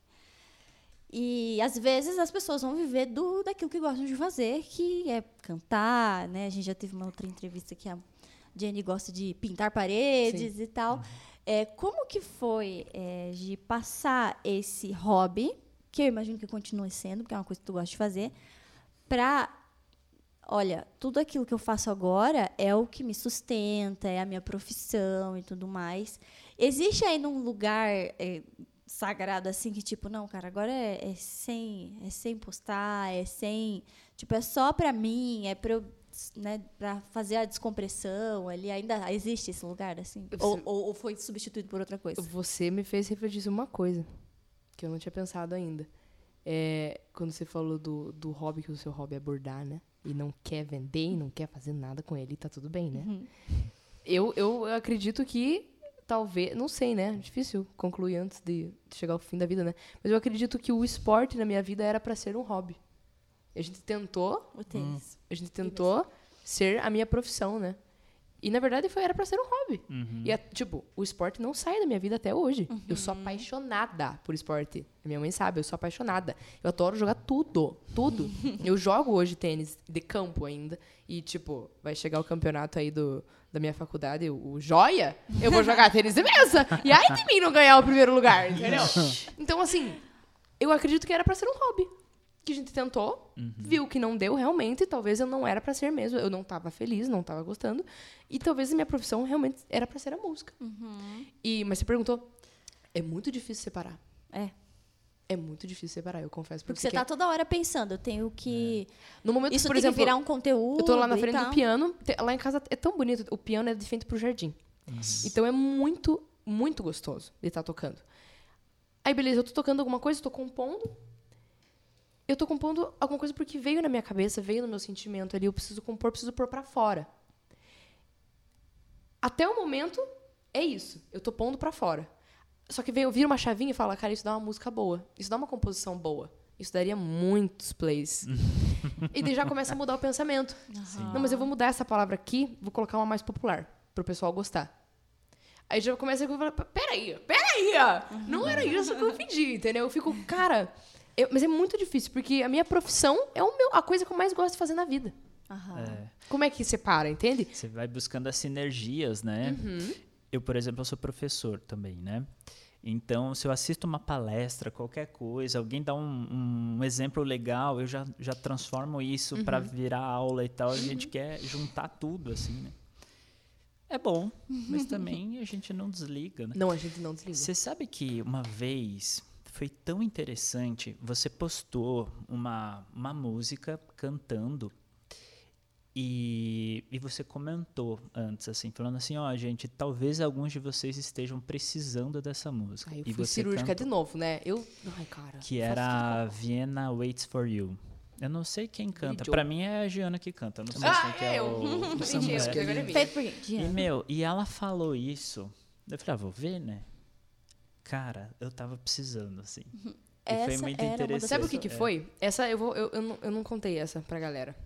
E às vezes as pessoas vão viver do daquilo que gostam de fazer, que é cantar, né? A gente já teve uma outra entrevista que a Jenny gosta de pintar paredes e tal. É, como que foi é, de passar esse hobby, que eu imagino que continue sendo, porque é uma coisa que tu gosta de fazer, para olha, tudo aquilo que eu faço agora é o que me sustenta, é a minha profissão e tudo mais. Existe ainda um lugar é, sagrado assim que tipo, não, cara, agora é, é sem é sem postar, é sem, tipo, é só pra mim, é pra eu né, para fazer a descompressão ali, ainda existe esse lugar assim? Ou, ou, ou foi substituído por outra coisa? Você me fez refletir sobre uma coisa que eu não tinha pensado ainda. É, quando você falou do, do hobby, que o seu hobby é bordar, né? E não quer vender e não quer fazer nada com ele, tá tudo bem, né? Eu, eu acredito que talvez, não sei, né? Difícil concluir antes de chegar ao fim da vida, né? Mas eu acredito que o esporte na minha vida era pra ser um hobby. A gente tentou O tênis. a gente tentou ser a minha profissão, né? E na verdade foi era pra ser um hobby. Uhum. E é, tipo, o esporte não sai da minha vida até hoje. Eu sou apaixonada por esporte. A minha mãe sabe, eu sou apaixonada. Eu adoro jogar tudo, tudo. (laughs) eu jogo hoje tênis de campo ainda e tipo, vai chegar o campeonato aí do da minha faculdade, o, o Joia, eu vou jogar tênis de mesa. E ai de mim não ganhar o primeiro lugar, entendeu? Então assim, eu acredito que era pra ser um hobby. Que a gente tentou, viu que não deu realmente, talvez eu não era pra ser mesmo. Eu não tava feliz, não tava gostando. E talvez a minha profissão realmente era pra ser a música. E, mas você perguntou, é muito difícil separar. É. É muito difícil separar, eu confesso. Porque você tá toda hora pensando, eu tenho que. No momento, Isso por tem exemplo, que virar um conteúdo. eu tô lá na e frente do piano, lá em casa é tão bonito, o piano é de frente pro jardim. Então é muito, muito gostoso de estar tocando. Aí, beleza, eu tô tocando alguma coisa, tô compondo. Eu tô compondo alguma coisa porque veio na minha cabeça, veio no meu sentimento ali, eu preciso compor, preciso pôr pra fora. Até o momento, é isso. Eu tô pondo pra fora. Só que veio, vira uma chavinha e fala, cara, isso dá uma música boa. Isso dá uma composição boa. Isso daria muitos plays. (laughs) e daí já começa a mudar o pensamento. Não, mas eu vou mudar essa palavra aqui, vou colocar uma mais popular, pro pessoal gostar. Aí já começa a falar, peraí, peraí, não era isso que eu pedi, entendeu? Eu fico, cara, eu- mas é muito difícil, porque a minha profissão é o meu, a coisa que eu mais gosto de fazer na vida. Aham. É, Como é que separa, entende? você vai buscando as sinergias, né? Uhum. Eu, por exemplo, eu sou professor também, né? Então, se eu assisto uma palestra, qualquer coisa, alguém dá um, um exemplo legal, eu já, já transformo isso para Uhum. virar aula e tal. A gente quer juntar tudo, assim, né? É bom, mas (laughs) também a gente não desliga, né? Não, a gente não desliga. Você sabe que uma vez foi tão interessante, você postou uma, uma música cantando e, e você comentou antes, assim, falando assim, ó, gente, talvez alguns de vocês estejam precisando dessa música. Aí eu e fui você cirúrgica cantou, de novo, né? Eu. Ai, cara. Que era Vienna Waits for You. Eu não sei quem canta. Pra mim é a Giana que canta. Eu não sei Ah, quem que é é eu. o, porque agora é? E, meu, e ela falou isso. Eu falei, ah, vou ver, né? Cara, eu tava precisando, assim. E foi Essa muito era uma das interessante. Sabe o que, que É. foi? Essa eu vou. Eu, eu, não, eu não contei essa pra galera.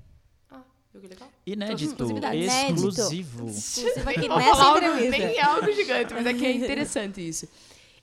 Ah, viu que legal? Inédito, exclusivo. Exclusiva aqui (laughs) nessa entrevista. Nem é (laughs) algo gigante, mas é que é interessante isso.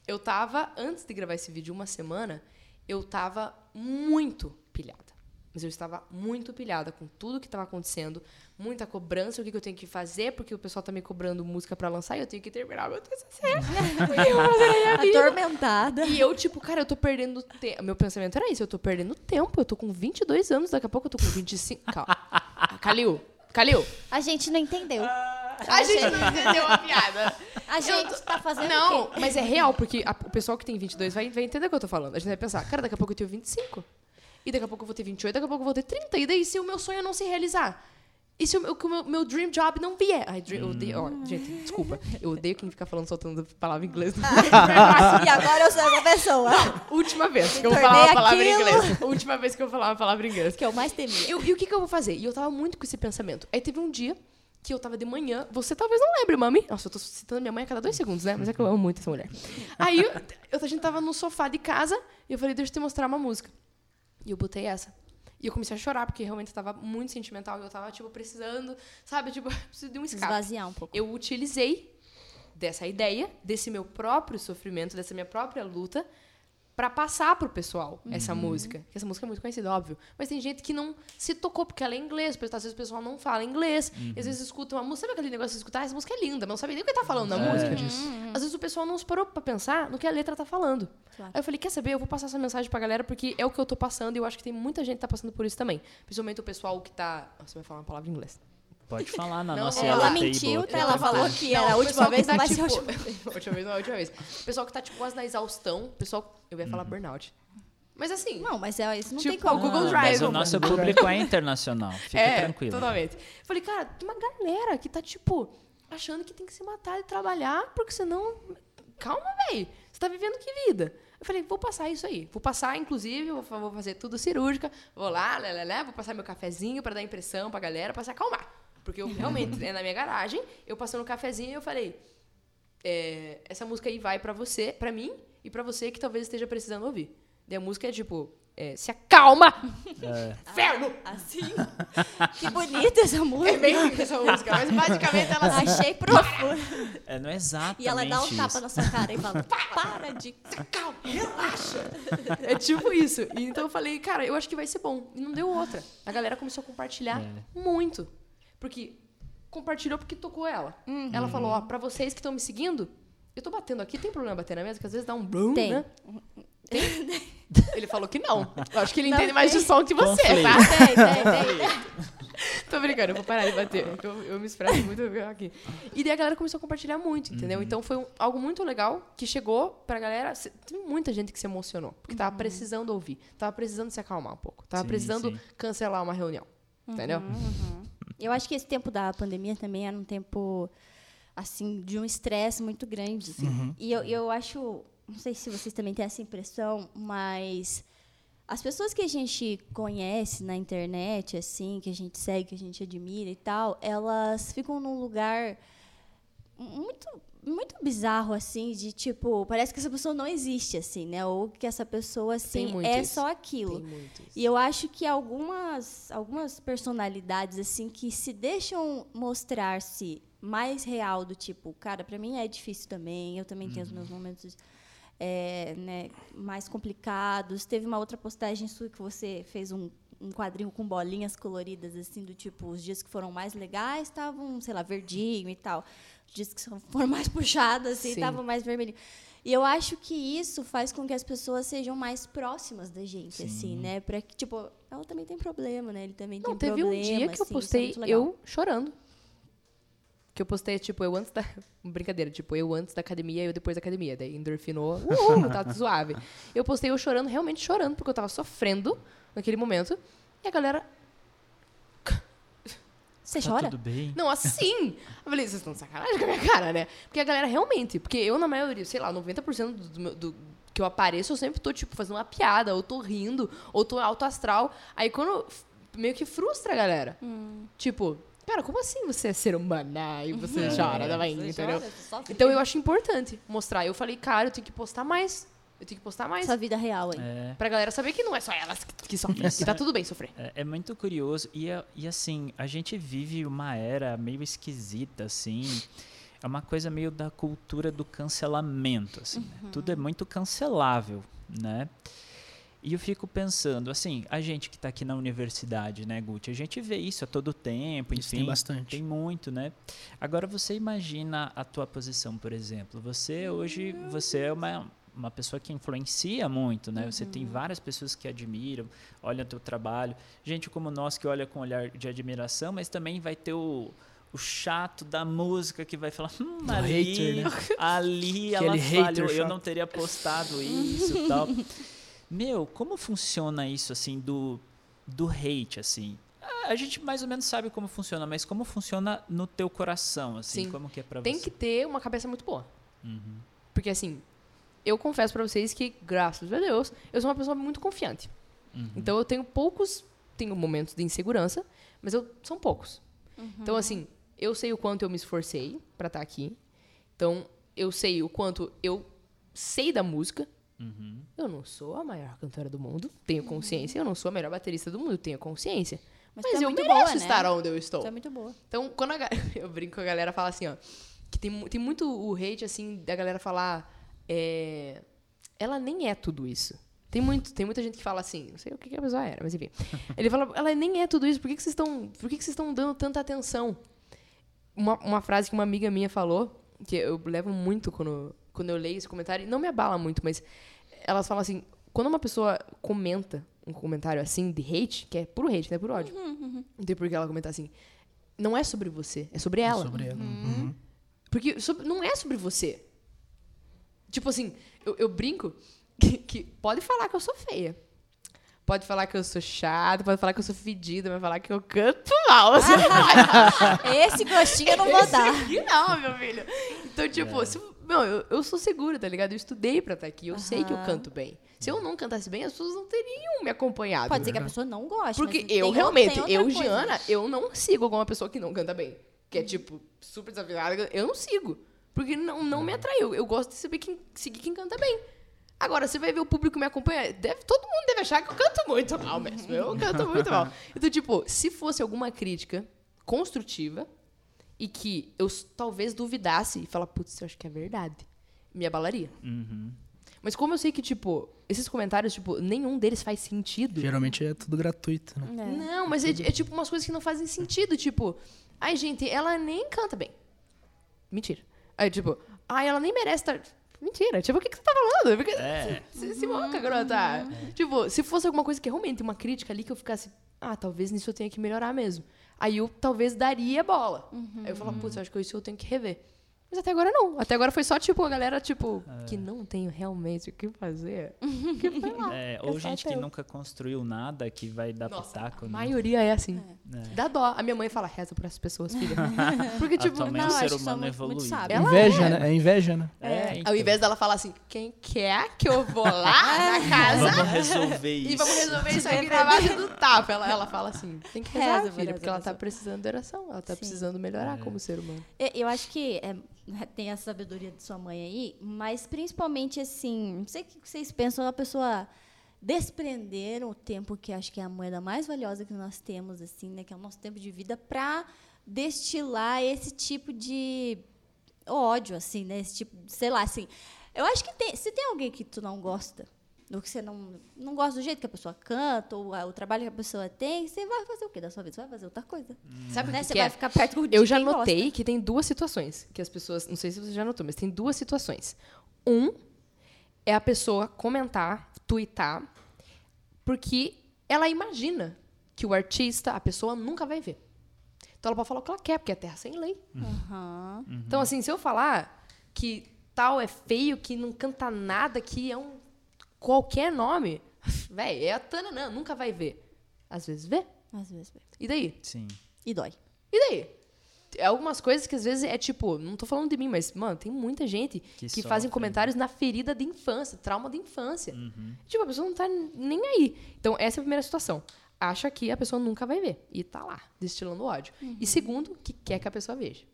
Eu tava, antes de gravar esse vídeo, uma semana, eu tava muito pilhada. Mas eu estava muito pilhada com tudo que estava acontecendo, muita cobrança, o que, que eu tenho que fazer, porque o pessoal tá me cobrando música pra lançar e eu tenho que terminar meu TCC. (laughs) Eu? Atormentada. E eu, tipo, cara, eu tô perdendo tempo. Meu pensamento era isso, eu tô perdendo tempo. Eu tô com 22 anos, daqui a pouco eu tô com 25. Calma. (laughs) Calil, Calil. A gente não entendeu. A gente não entendeu a piada. A gente tá fazendo o Não, quê? mas é real, porque a- o pessoal que tem 22 vai, vai entender o que eu tô falando. A gente vai pensar, cara, daqui a pouco eu tenho 25. E daqui a pouco eu vou ter 28, daqui a pouco eu vou ter 30. E daí se o meu sonho não se realizar? E se o meu, o meu, meu dream job não vier? Ai, dream, eu odeio, ó, gente, desculpa. Eu odeio quem fica falando, soltando palavra em inglês. (laughs) E agora eu sou essa pessoa. Última vez que eu vou falar uma palavra em inglês. Última vez que eu vou falar uma palavra em inglês. Que eu mais temia. Eu- e o que, que eu vou fazer? E eu tava muito com esse pensamento. Aí teve um dia que eu tava de manhã. Você talvez não lembre, mami. Nossa, eu tô citando minha mãe a cada dois segundos, né? Mas é que eu amo muito essa mulher. Aí eu- a gente tava no sofá de casa e eu falei, deixa eu te mostrar uma música. E eu botei essa. E eu comecei a chorar, porque realmente eu tava muito sentimental. E eu tava, tipo, precisando, sabe? Tipo, (laughs) preciso de um escape. Esvaziar um pouco. Eu utilizei dessa ideia, desse meu próprio sofrimento, dessa minha própria luta, pra passar pro pessoal essa Uhum. música. Que essa música é muito conhecida, óbvio. Mas tem gente que não se tocou, porque ela é inglês. Porque às vezes o pessoal não fala inglês. Uhum. Às vezes escuta uma música. Sabe aquele negócio de escutar? "Ah, Essa música é linda, mas não sabe nem o que tá falando na É. música. Uhum. Às vezes o pessoal não se parou pra pensar no que a letra tá falando. Claro. Aí eu falei, quer saber? Eu vou passar essa mensagem pra galera, porque é o que eu tô passando. E eu acho que tem muita gente que tá passando por isso também. Principalmente o pessoal que tá... Você vai falar uma palavra em inglês. Pode falar na Não, nossa é, Ela Yellow mentiu, tá? ela tá falou tranquilo. que era a o última pessoal que vez, tá, não vai ser (laughs) a tipo, última. última vez não é a última vez. O pessoal que tá, tipo, quase na exaustão. O pessoal... Eu ia falar burnout. Mas assim... Não, mas é, isso não Tipo, tem como. o Google Não, Drive. Mas o nosso público é internacional. Fica é, tranquilo. totalmente. Falei, cara, tem uma galera que tá, tipo, achando que tem que se matar e trabalhar, porque senão... Calma, velho. Você tá vivendo que vida? Eu falei, vou passar isso aí. Vou passar, inclusive, vou, vou fazer tudo cirúrgica. Vou lá, lá, lá, lá, vou passar meu cafezinho pra dar impressão pra galera, pra se acalmar. Porque eu realmente, né, na minha garagem, eu passei no cafezinho e eu falei, é, essa música aí vai pra você, pra mim, e pra você que talvez esteja precisando ouvir. E a música é tipo, é, se acalma! É. Inferno! Assim? (laughs) que bonita essa É música. bem linda essa música, mas basicamente ela Achei profundo. É, não é exatamente E ela dá um isso. tapa na sua cara e fala, (laughs) para de... calma, relaxa. É tipo isso. E então eu falei, cara, eu acho que vai ser bom. E não deu outra. A galera começou a compartilhar É. muito. Porque compartilhou porque tocou ela. Ela falou, ó, pra vocês que estão me seguindo, eu tô batendo aqui, tem problema bater na mesa? Que às vezes dá um brum, Tem. né? Tem? (laughs) Ele falou que não. Eu acho que ele Não entende mais de tem. som que você, Conflito. tá? (laughs) Tem, tem, tem. (laughs) Tô brincando, eu vou parar de bater. Eu, eu me expresso muito aqui. E daí a galera começou a compartilhar muito, entendeu? Então foi um- algo muito legal que chegou pra galera. Tem muita gente que se emocionou, porque tava precisando ouvir, tava precisando se acalmar um pouco, tava Sim, precisando sim. cancelar uma reunião. Entendeu? Eu acho que esse tempo da pandemia também era um tempo, assim, de um estresse muito grande. assim. E eu, eu acho, não sei se vocês também têm essa impressão, mas as pessoas que a gente conhece na internet, assim, que a gente segue, que a gente admira e tal, elas ficam num lugar muito muito bizarro assim de tipo parece que essa pessoa não existe assim né ou que essa pessoa assim é isso. só aquilo e eu acho que algumas, algumas personalidades, assim, que se deixam mostrar-se mais real do tipo, cara, pra mim é difícil também, eu também tenho os meus momentos é, né, mais complicados. Teve uma outra postagem sua que você fez um, um quadrinho com bolinhas coloridas, assim, do tipo, os dias que foram mais legais estavam, sei lá, verdinho e tal. Os dias que (laughs) foram mais puxados, assim, Sim. estavam mais vermelhinho. E eu acho que isso faz com que as pessoas sejam mais próximas da gente, assim, né? Pra que, tipo, ela também tem problema, né? Ele também Não, tem teve problema. um dia que eu assim, é postei eu chorando. Que eu postei, tipo, eu antes da. (laughs) Brincadeira, tipo, eu antes da academia e eu depois da academia. Daí endorfinou, uhul, tá (laughs) suave. Eu postei eu chorando, realmente chorando, porque eu tava sofrendo naquele momento. E a galera. (laughs) Você Tá chora? tudo bem? Não, assim! Eu falei, vocês estão de sacanagem com a minha cara, né? Porque a galera realmente. Porque eu, na maioria, sei lá, 90% do, meu- do que eu apareço, eu sempre tô, tipo, fazendo uma piada, ou tô rindo, ou tô alto astral. Aí quando. Meio que frustra a galera. Tipo, cara, como assim você é ser humano e você chora também, Você entendeu? chora. Então eu acho importante mostrar. Eu falei, cara, eu tenho que postar mais. Eu tenho que postar mais. Sua vida real aí. É, Pra galera saber que não é só elas que, que sofrem. Isso Que tá é- tudo bem sofrer. é, é muito curioso. E, é- e assim, a gente vive uma era meio esquisita, assim. É uma coisa meio da cultura do cancelamento, assim. né? Tudo é muito cancelável, né? E eu fico pensando, assim, a gente que está aqui na universidade, né, Guti? A gente vê isso a todo tempo, enfim. Isso tem bastante. Tem muito, né? Agora você imagina a tua posição, por exemplo. Você hoje, você é uma, uma pessoa que influencia muito, né? Você tem várias pessoas que admiram, olham teu trabalho. Gente como nós que olha com olhar de admiração, mas também vai ter o, o chato da música que vai falar, hum, O ali, hater, né? ali (laughs) ela Aquele hater falhou, eu chato. não teria postado isso e tal. (laughs) Meu, como funciona isso, assim, do, do hate, assim? A gente mais ou menos sabe como funciona, mas como funciona no teu coração, assim? Sim. Como que é pra Tem você? que ter uma cabeça muito boa. Uhum. Porque assim, eu confesso pra vocês que, graças a Deus, eu sou uma pessoa muito confiante. Uhum. Então eu tenho poucos, tenho momentos de insegurança, mas eu são poucos. Então assim, eu sei o quanto eu me esforcei pra estar aqui. Então eu sei o quanto eu sei da música. Uhum. Eu não sou a maior cantora do mundo, tenho consciência. Eu não sou a melhor baterista do mundo, tenho consciência. Mas Mas, é eu muito mereço boa, né? estar onde eu estou. É muito boa. Então, quando a, (laughs) eu brinco com a galera fala assim, ó, que tem, tem muito o hate, assim, da galera falar, é, ela nem é tudo isso. Tem, muito, tem muita gente que fala assim, não sei o que, que a pessoa era, mas enfim. (laughs) Ele fala, ela nem é tudo isso, por que, que vocês estão por que, que vocês estão dando tanta atenção? Uma, uma frase que uma amiga minha falou, que eu levo muito quando, quando eu leio esse comentário, e não me abala muito, mas elas falam assim, quando uma pessoa comenta um comentário assim de hate, que é puro hate, não é puro ódio, não tem por que ela comentar assim, não é sobre você, é sobre ela. Sobre ela. Uhum. Porque sobre- não é sobre você. Tipo assim, eu, eu brinco (laughs) que, que pode falar que eu sou feia. Pode falar que eu sou chata, pode falar que eu sou fedida, vai falar que eu canto mal. Assim, Esse gostinho eu não vou Esse dar. aqui não, meu filho. Então, tipo, se, meu, eu, eu sou segura, tá ligado? Eu estudei pra estar aqui, eu sei que eu canto bem. Se eu não cantasse bem, as pessoas não teriam me acompanhado. Pode ser que a pessoa não goste. Porque eu realmente, eu, coisa. Giana, eu não sigo alguma pessoa que não canta bem. Que é, tipo, super desafinada. Eu não sigo. Porque não, não me atraiu. Eu gosto de saber quem, seguir quem canta bem. Agora, você vai ver o público me acompanhar. Deve, todo mundo deve achar que eu canto muito mal mesmo. Eu canto muito mal. (laughs) Então, tipo, se fosse alguma crítica construtiva e que eu talvez duvidasse e falar, putz, eu acho que é verdade, me abalaria. Uhum. Mas como eu sei que, tipo, esses comentários, tipo, nenhum deles faz sentido. Geralmente é tudo gratuito, né? É. Não, mas é, é tipo umas coisas que não fazem sentido. Tipo, ai, gente, ela nem canta bem. Mentira. Aí, tipo, ai, ela nem merece estar. Mentira. Tipo, o que, que você tá falando? Porque... É. Se, se moca, garota. Tipo, se fosse alguma coisa que realmente uma crítica ali que eu ficasse, ah, talvez nisso eu tenha que melhorar mesmo. Aí eu talvez daria bola. Aí eu falava, putz, eu acho que isso eu tenho que rever. Mas até agora não. Até agora foi só, tipo, a galera, tipo, que não tenho realmente o que fazer. (laughs) Que. É, É ou gente que nunca construiu nada que vai dar Nossa, pitaco. a né? maioria é assim. É. Dá dó. A minha mãe fala, reza por essas pessoas, filha. (laughs) Porque, tipo, não, o ser humano. Ela inveja, é. né? É inveja, né? É, então. ao invés dela falar assim, quem quer que eu vou lá (laughs) na casa Vamos resolver isso. e vamos resolver isso aqui na base do tapa. Ela, ela fala assim, tem que rezar, Reza, filha, porque ela tá precisando de oração. Ela tá Sim. precisando melhorar como ser humano. É, Eu acho que é, tem a sabedoria de sua mãe aí, mas principalmente assim, não sei o que vocês pensam da pessoa desprender o tempo que acho que é a moeda mais valiosa que nós temos, assim, né, que é o nosso tempo de vida, para destilar esse tipo de ódio, assim, né, esse tipo, sei lá, assim. Eu acho que tem, se tem alguém que tu não gosta, ou que você não, não gosta do jeito que a pessoa canta, ou a- o trabalho que a pessoa tem, você vai fazer o quê da sua vida? Você vai fazer outra coisa. Sabe o Né? que Você que vai é? ficar perto de Eu já quem gosta. notei que tem duas situações que as pessoas. Não sei se você já notou, mas tem duas situações. Um é a pessoa comentar, twittar, porque ela imagina que o artista, a pessoa nunca vai ver. Então ela pode falar o que ela quer, porque é terra sem lei. Aham. Então, assim, se eu falar que tal é feio, que não canta nada, que é um qualquer nome, (laughs) véi, é a Tananã, nunca vai ver. Às vezes vê. Às vezes. E daí? Sim. E dói. E daí? É algumas coisas que às vezes é tipo, não tô falando de mim, mas, mano, tem muita gente que, Que fazem comentários na ferida de infância, trauma de infância. Uhum. Tipo, a pessoa não tá nem aí. Então, essa é a primeira situação. Acha que a pessoa nunca vai ver. E tá lá, destilando ódio. E segundo, que quer que a pessoa veja.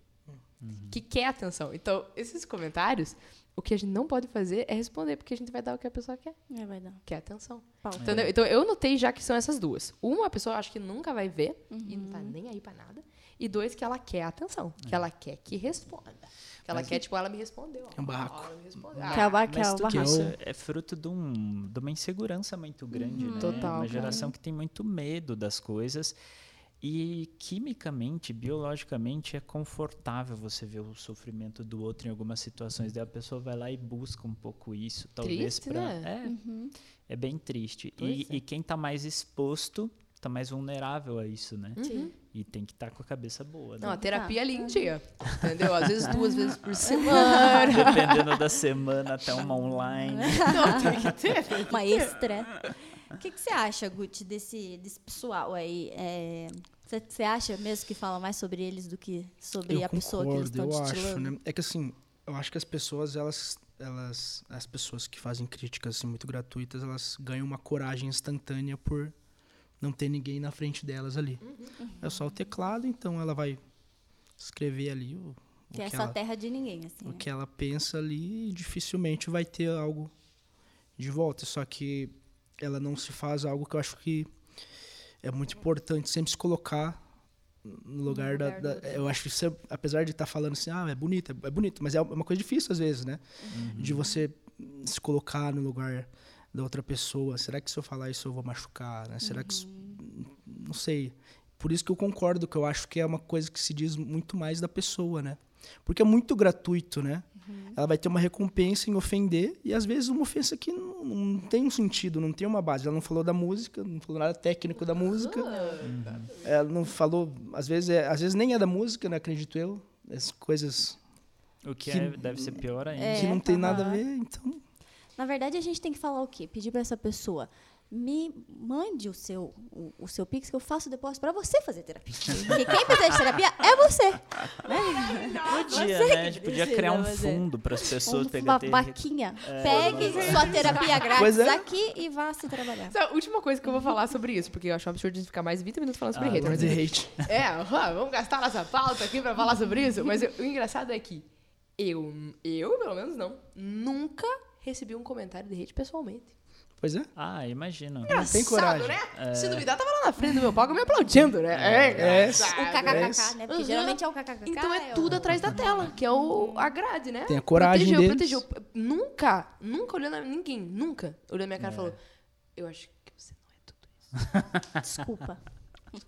Que quer atenção. Então, esses comentários, o que a gente não pode fazer é responder, porque a gente vai dar o que a pessoa quer. É verdade. Quer atenção. Pauta. Entendeu? Então eu notei já que são essas duas. Uma, a pessoa acha que nunca vai ver e não tá nem aí pra nada. E dois, que ela quer atenção. Que ela quer que responda. Que ela quer, tipo, ela me respondeu. É um barraco. Ela me respondeu. Que é o bar- que é Mas o tudo barraco. isso é fruto de, um, de uma insegurança muito grande, né? Total, Uma cara. geração que tem muito medo das coisas. E quimicamente, biologicamente, é confortável você ver o sofrimento do outro em algumas situações. Daí a pessoa vai lá e busca um pouco isso, talvez pra- né? É, Uhum. é bem triste. E, é. e quem tá mais exposto tá mais vulnerável a isso, né? Uhum. E tem que estar com a cabeça boa, né? Não, a terapia Tá. ali em dia. Entendeu? Às vezes duas vezes por (laughs) semana. Dependendo da semana, até uma online. (laughs) Não, tem que ter. Uma extra. O que, que você acha, Guti, desse, desse pessoal aí? É, Você você acha mesmo que fala mais sobre eles do que sobre eu a pessoa que eles concordo, estão eu acho, né? É que assim, eu acho que as pessoas, elas, elas, as pessoas que fazem críticas assim, muito gratuitas, elas ganham uma coragem instantânea por não ter ninguém na frente delas ali. Uhum. É só o teclado, então ela vai escrever ali o, o Que é essa ela, terra de ninguém, assim. o né? que ela pensa ali e dificilmente vai ter algo de volta. Só que ela não se faz algo que eu acho que é muito importante sempre se colocar no lugar, lugar da, da- eu acho que você, apesar de estar falando assim ah é bonito é bonito mas é uma coisa difícil às vezes né? De você se colocar no lugar da outra pessoa. Será que se eu falar isso eu vou machucar né? será que isso, não sei por isso que eu concordo que eu acho que é uma coisa que se diz muito mais da pessoa né? Porque é muito gratuito né ela vai ter uma recompensa em ofender e às vezes uma ofensa que não, não tem um sentido, não tem uma base. Ela não falou da música, não falou nada técnico da música. Ela não falou, às vezes, é, às vezes nem é da música, né, acredito eu. As coisas O que, Que- é- deve ser pior ainda. É, que não tem nada a ver, então. Na verdade, a gente tem que falar o quê? Pedir para essa pessoa, me mande o seu, o, o seu Pix que eu faço o depósito para você fazer terapia. Porque quem precisa de terapia é você. Podia, Você né? A gente podia criar um fundo para as pessoas Um- pegarem uma ter- vaquinha. Pegue sua terapia (laughs) grátis é. aqui e vá se trabalhar. Essa é a última coisa que eu vou falar sobre isso, porque eu acho um absurdo a gente ficar mais 20 minutos falando sobre Ah, hater. Mas, the hate. é, vamos gastar nossa pauta aqui pra falar sobre isso. Mas eu- o engraçado é que eu, eu, pelo menos não, nunca recebi um comentário de hate pessoalmente. Pois é. Ah, imagino. Não tem coragem. né? Se duvidar, tava lá na frente do meu palco me aplaudindo, né? É, É, engraçado. O KKK, isso. né? Porque Uhum. geralmente é o KKK. Então é o- tudo atrás da tela, que é o, a grade, né? Tem a coragem protegeu, deles. protegeu. Nunca, nunca olhando a ninguém, nunca olhando a minha É. cara e falou: Eu acho que você não é tudo isso. (laughs) Desculpa.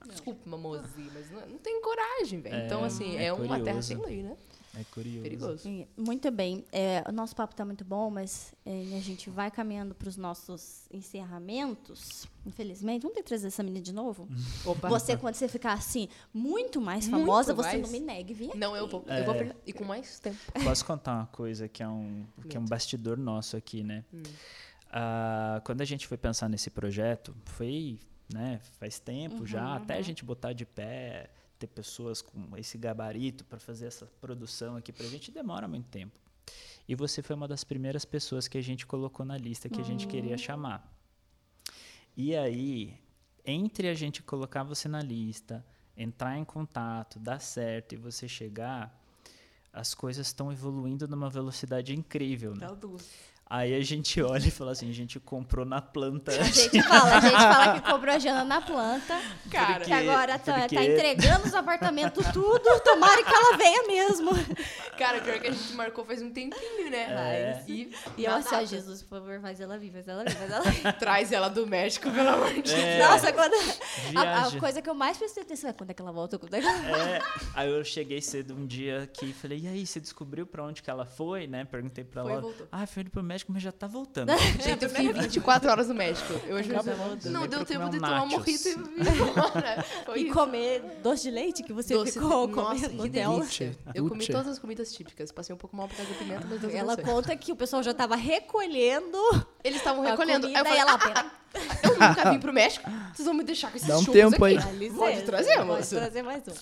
Desculpa, mamozinho, mas não, não tem coragem, velho. É, então, assim, é é, uma terra sem lei, né? É curioso. Perigoso. Muito bem. É, o nosso papo está muito bom, mas é, a gente vai caminhando para os nossos encerramentos. Infelizmente, vamos ter que trazer essa menina de novo? (laughs) Opa. Você, quando você ficar assim, muito mais Muito famosa, você mais. não me negue, vir Não, eu vou, eu vou aprender. E com mais tempo. Posso contar uma coisa que é um, que é um bastidor nosso aqui, né? Ah, quando a gente foi pensar nesse projeto, foi, né, faz tempo já, até a gente botar de pé, ter pessoas com esse gabarito para fazer essa produção aqui pra gente demora muito tempo. E você foi uma das primeiras pessoas que a gente colocou na lista que a gente queria chamar. E aí, entre a gente colocar você na lista, entrar em contato, dar certo e você chegar, as coisas estão evoluindo numa velocidade incrível, né? Aí a gente olha e fala assim, a gente comprou na planta. A gente fala, a gente fala que comprou a Jana na planta. Cara, Que agora tá, porque- tá entregando os apartamentos tudo. Tomara que ela venha mesmo. Cara, pior que a gente marcou faz um tempinho, né? É. E, E eu assim, ó. Jesus, por favor, faz ela vir, faz ela vir, faz ela vir. (laughs) Traz ela do México, pelo amor de Deus. É, Nossa, quando. A, a coisa que eu mais prestei atenção é quando é que ela volta, quando é que ela É, aí eu cheguei cedo um dia aqui e falei, e aí, você descobriu pra onde que ela foi, né? Perguntei pra Foi, ela. voltou. Ah, foi pro México, mas já tá voltando. (laughs) Gente, eu fiquei 24 horas no México. Eu acho Acabou. que não Deu tempo de tomar um morrito e (laughs) ir embora. Foi E isso. comer doce de leite que você Doce ficou de... Comendo. Eu comi todas as comidas típicas. Passei um pouco mal por causa da pimenta, mas Ela conta que o pessoal já tava recolhendo Eles estavam recolhendo. Aí eu falei, ela... "Ah, eu nunca vim pro México. Vocês vão me deixar com esses Dá um tempo aqui. aí. Pode trazer, Pode moça. trazer mais um.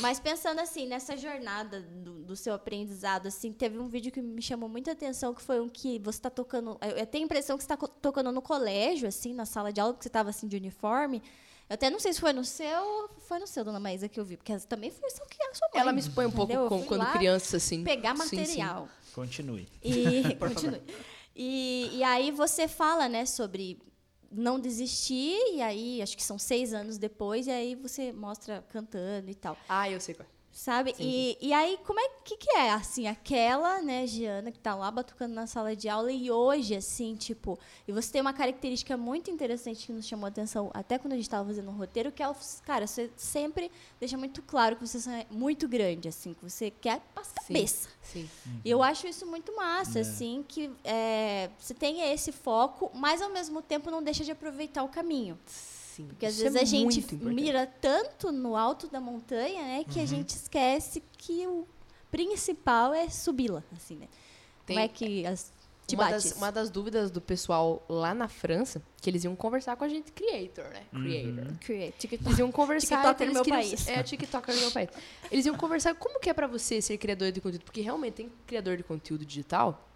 Mas pensando assim, nessa jornada do, do seu aprendizado, assim, teve um vídeo que me chamou muita atenção, que foi um que você tá tocando. Eu tenho a impressão que você tá co- tocando no colégio, assim, na sala de aula, porque você tava assim de uniforme. Eu até não sei se foi no seu. Foi no seu, dona Maísa, que eu vi, porque também foi só que a sua mãe. Ela me expõe um pouco com- quando criança, assim. Pegar Sim, sim. material. Continue. E (laughs) continue. E, e aí você fala, né, sobre não desistir, e aí acho que são seis anos depois, e aí você mostra cantando e tal. Ah, eu sei qual. Sabe? E, e aí, como é que, que é, assim, aquela, né, Giana, que tá lá batucando na sala de aula, e hoje, assim, tipo, e você tem uma característica muito interessante que nos chamou a atenção, até quando a gente tava fazendo um roteiro, que é o, cara, você sempre deixa muito claro que você é muito grande, assim, que você quer passar Sim. cabeça. Sim. E eu acho isso muito massa, É. assim, que é, você tenha esse foco, mas ao mesmo tempo não deixa de aproveitar o caminho. Sim. Porque às Isso vezes é a gente importante. mira tanto no alto da montanha, né, Uhum. que a gente esquece que o principal é subi-la, assim, né? Como Tem- é que as, te uma das, uma das dúvidas do pessoal lá na França, que eles iam conversar com a gente, creator, né? Uhum. Creator. Create, TikTok. Eles iam conversar. TikToker no meu queriam- país. É, TikToker no meu país. Eles iam conversar como que é pra você ser criador de conteúdo. Porque realmente tem criador de conteúdo digital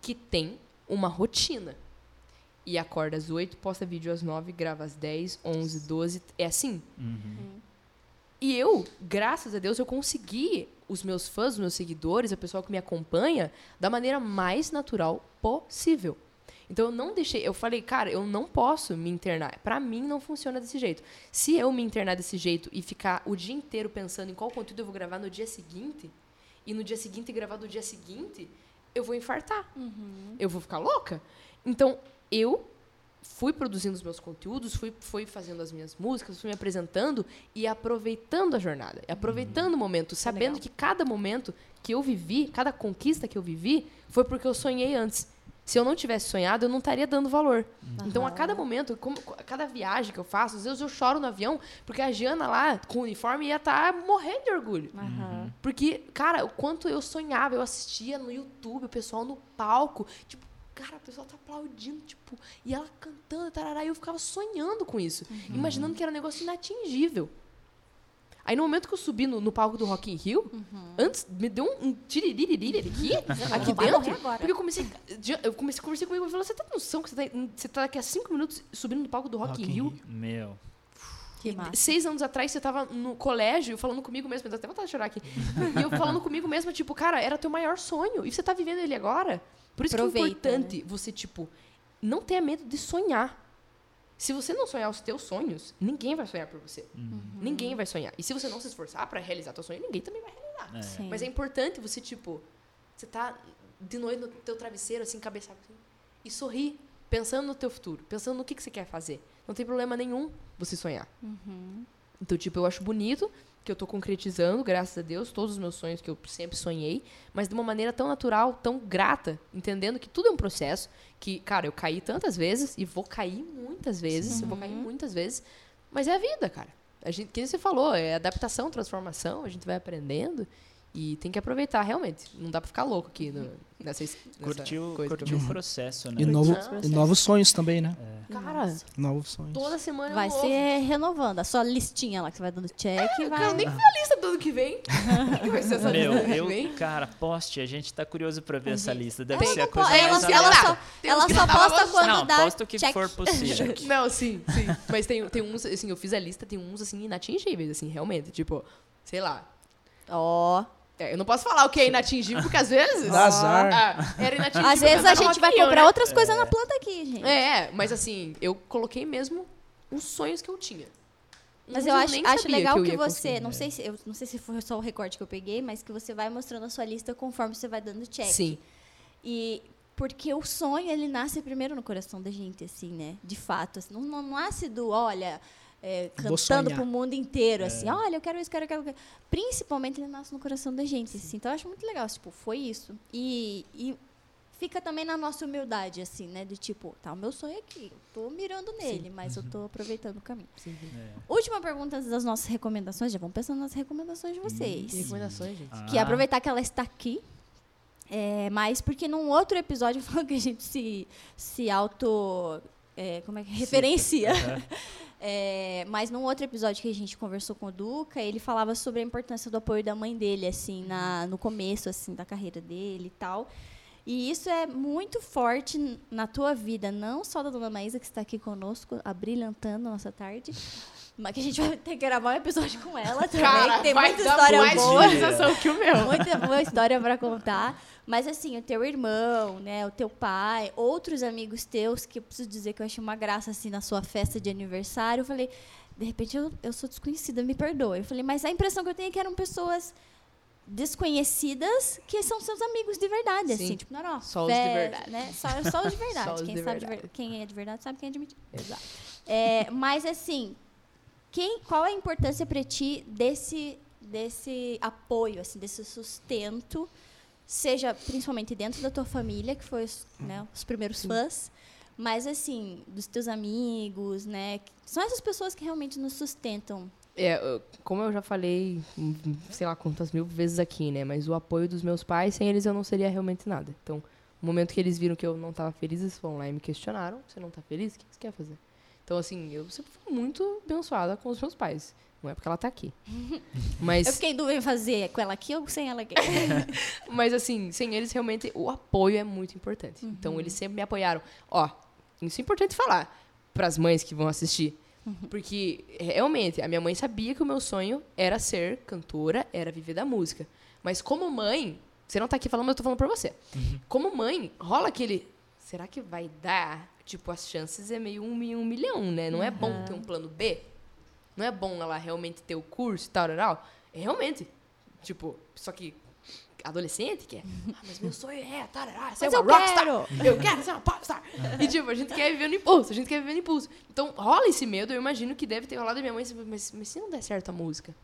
que tem uma rotina. E acorda às 8, posta vídeo às 9, grava às 10, 11, 12. É assim. Uhum. E eu, graças a Deus, eu consegui os meus fãs, os meus seguidores, a pessoa que me acompanha, da maneira mais natural possível. Então eu não deixei, eu falei, cara, eu não posso me internar. Pra mim não funciona desse jeito. Se eu me internar desse jeito e ficar o dia inteiro pensando em qual conteúdo eu vou gravar no dia seguinte, e no dia seguinte gravar do dia seguinte, eu vou infartar. Eu vou ficar louca. Então, eu fui produzindo os meus conteúdos, fui, fui fazendo as minhas músicas, fui me apresentando e aproveitando a jornada, aproveitando o momento, sabendo legal. que cada momento que eu vivi, cada conquista que eu vivi, foi porque eu sonhei antes. Se eu não tivesse sonhado, eu não estaria dando valor. Então, a cada momento, como, a cada viagem que eu faço, às vezes eu choro no avião, porque a Jana lá, com o uniforme, ia estar morrendo de orgulho. Aham. Porque, cara, o quanto eu sonhava, eu assistia no YouTube, o pessoal no palco, tipo, cara, o pessoal tá aplaudindo, tipo, e ela cantando, tarará, e eu ficava sonhando com isso, imaginando que era um negócio inatingível. Aí no momento que eu subi no, no palco do Rock in Rio, antes me deu um, um tiririririri aqui, (laughs) aqui dentro, porque eu comecei, eu comecei a conversar comigo e falei, você tá noção que você tá, você tá daqui a cinco minutos subindo no palco do Rock, Rock in Rio? Rio. Meu. Que massa. Seis anos atrás você tava no colégio falando comigo mesmo, eu até vontade de chorar aqui. (laughs) e eu falando comigo mesmo, tipo, cara, era teu maior sonho e você tá vivendo ele agora. Por isso que é Aproveita, importante você, tipo, não tenha medo de sonhar. Se você não sonhar os teus sonhos, ninguém vai sonhar por você. Ninguém vai sonhar. E se você não se esforçar pra realizar teu sonho, ninguém também vai realizar. Sim. Mas é importante você, tipo, você tá de noite no teu travesseiro, assim, cabeça assim, e sorrir, pensando no teu futuro, pensando no que, que você quer fazer. Não tem problema nenhum você sonhar. Então, tipo, eu acho bonito que eu tô concretizando, graças a Deus, todos os meus sonhos que eu sempre sonhei, mas de uma maneira tão natural, tão grata, entendendo que tudo é um processo, que, cara, eu caí tantas vezes e vou cair muitas vezes, eu vou cair muitas vezes, mas é a vida, cara. A gente, que você falou, é adaptação, transformação, a gente vai aprendendo e tem que aproveitar, realmente. Não dá pra ficar louco aqui no, nessa, nessa Curtiu, coisa curtiu o processo, né? E, novo, e novos sonhos também, né? Cara, Novos sonhos. toda semana Vai novo. ser renovando. A sua listinha lá que você vai dando check. Eu vai... quero nem ver a lista do ano que vem. (laughs) que vai ser essa Meu, lista do ano que eu, vem. cara, poste, a gente tá curioso pra ver essa lista. Deve Ela ser a coisa ela, mais ela ela- só, ela só posta quando Não, dá posta o que check. for possível. (laughs) Não, sim, sim. Mas tem, tem uns, assim, eu fiz a lista, tem uns, assim, inatingíveis, assim, realmente. Tipo, sei lá, Ó, É, eu não posso falar o que é inatingível, porque às vezes. Dá azar. Ah, era inatingível. Às vezes a gente vai comprar né? outras coisas na planta aqui, gente. É, mas assim, eu coloquei mesmo os sonhos que eu tinha. Mas Uns eu acho, acho legal eu que, ia você, conseguir. não sei, se, eu não sei se foi só o recorte que eu peguei, mas que você vai mostrando a sua lista conforme você vai dando check. Sim. E porque o sonho, ele nasce primeiro no coração da gente, assim, né? De fato. assim, não, não nasce do, olha, é, cantando sonhar. pro mundo inteiro, assim, olha, eu quero isso, quero aquilo. quero- Principalmente ele nasce no coração da gente, assim. Então eu acho muito legal, tipo, foi isso. E, e fica também na nossa humildade, assim, né? De tipo, tá, o meu sonho é aqui, eu tô mirando nele, mas eu tô aproveitando o caminho. É. Última pergunta das nossas recomendações, já vamos pensando nas recomendações de vocês. Que recomendações, gente. Que é Ah, aproveitar que ela está aqui. É, mas porque num outro episódio (laughs) falou que a gente se, se auto. é, como é que referencia? (laughs) É, mas num outro episódio que a gente conversou com o Duca, ele falava sobre a importância do apoio da mãe dele, assim, na, no começo, assim, da carreira dele e tal. E isso é muito forte na tua vida, não só da dona Maísa, que está aqui conosco, abrilhantando a nossa tarde, (laughs) mas que a gente vai ter que gravar um episódio com ela também, que tem muita história mais boa. visualização que o meu. Muita boa história para contar. Mas assim, o teu irmão, né, o teu pai, outros amigos teus, que eu preciso dizer que eu achei uma graça assim na sua festa de aniversário, eu falei, de repente eu, eu sou desconhecida, me perdoe. Eu falei, mas a impressão que eu tenho é que eram pessoas desconhecidas que são seus amigos de verdade, Sim. assim, tipo, não, Só os de verdade. Né? Só, só os de (laughs) verdade. Os quem, de sabe de verdade. ver- quem é de verdade sabe quem é de mentira. (laughs) Exato. É, mas assim, quem, qual é a importância para ti desse, desse apoio, assim, desse sustento, seja principalmente dentro da tua família, que foi os, né, os primeiros fãs, mas assim, dos teus amigos, né? São essas pessoas que realmente nos sustentam. É, como eu já falei, sei lá quantas mil vezes aqui, né? Mas o apoio dos meus pais, sem eles eu não seria realmente nada. Então, no momento que eles viram que eu não estava feliz, eles foram lá e me questionaram: você não tá feliz? O que você quer fazer? Então, assim, eu sempre fui muito abençoada com os meus pais. Não é porque ela tá aqui. (laughs) Mas, Eu fiquei em dúvida em fazer com ela aqui ou sem ela aqui. (laughs) mas assim, sem eles, realmente, o apoio é muito importante. Então, eles sempre me apoiaram. Ó, isso é importante falar para as mães que vão assistir. Porque, realmente, a minha mãe sabia que o meu sonho era ser cantora, era viver da música. Mas como mãe, você não tá aqui falando, mas eu tô falando pra você. Como mãe, rola aquele... Será que vai dar? Tipo, as chances é meio um um milhão, né? Não é bom ter um plano B? Não é bom ela realmente ter o curso e tal, tal, tal? É realmente. Tipo, só que adolescente quer. Ah, mas meu sonho é, tarará, ser Mas uma eu rockstar. quero. Eu quero ser uma popstar. e tipo, a gente quer viver no impulso, a gente quer viver no impulso. Então, rola esse medo, eu imagino que deve ter rolado da minha mãe, mas, mas se não der certo a música,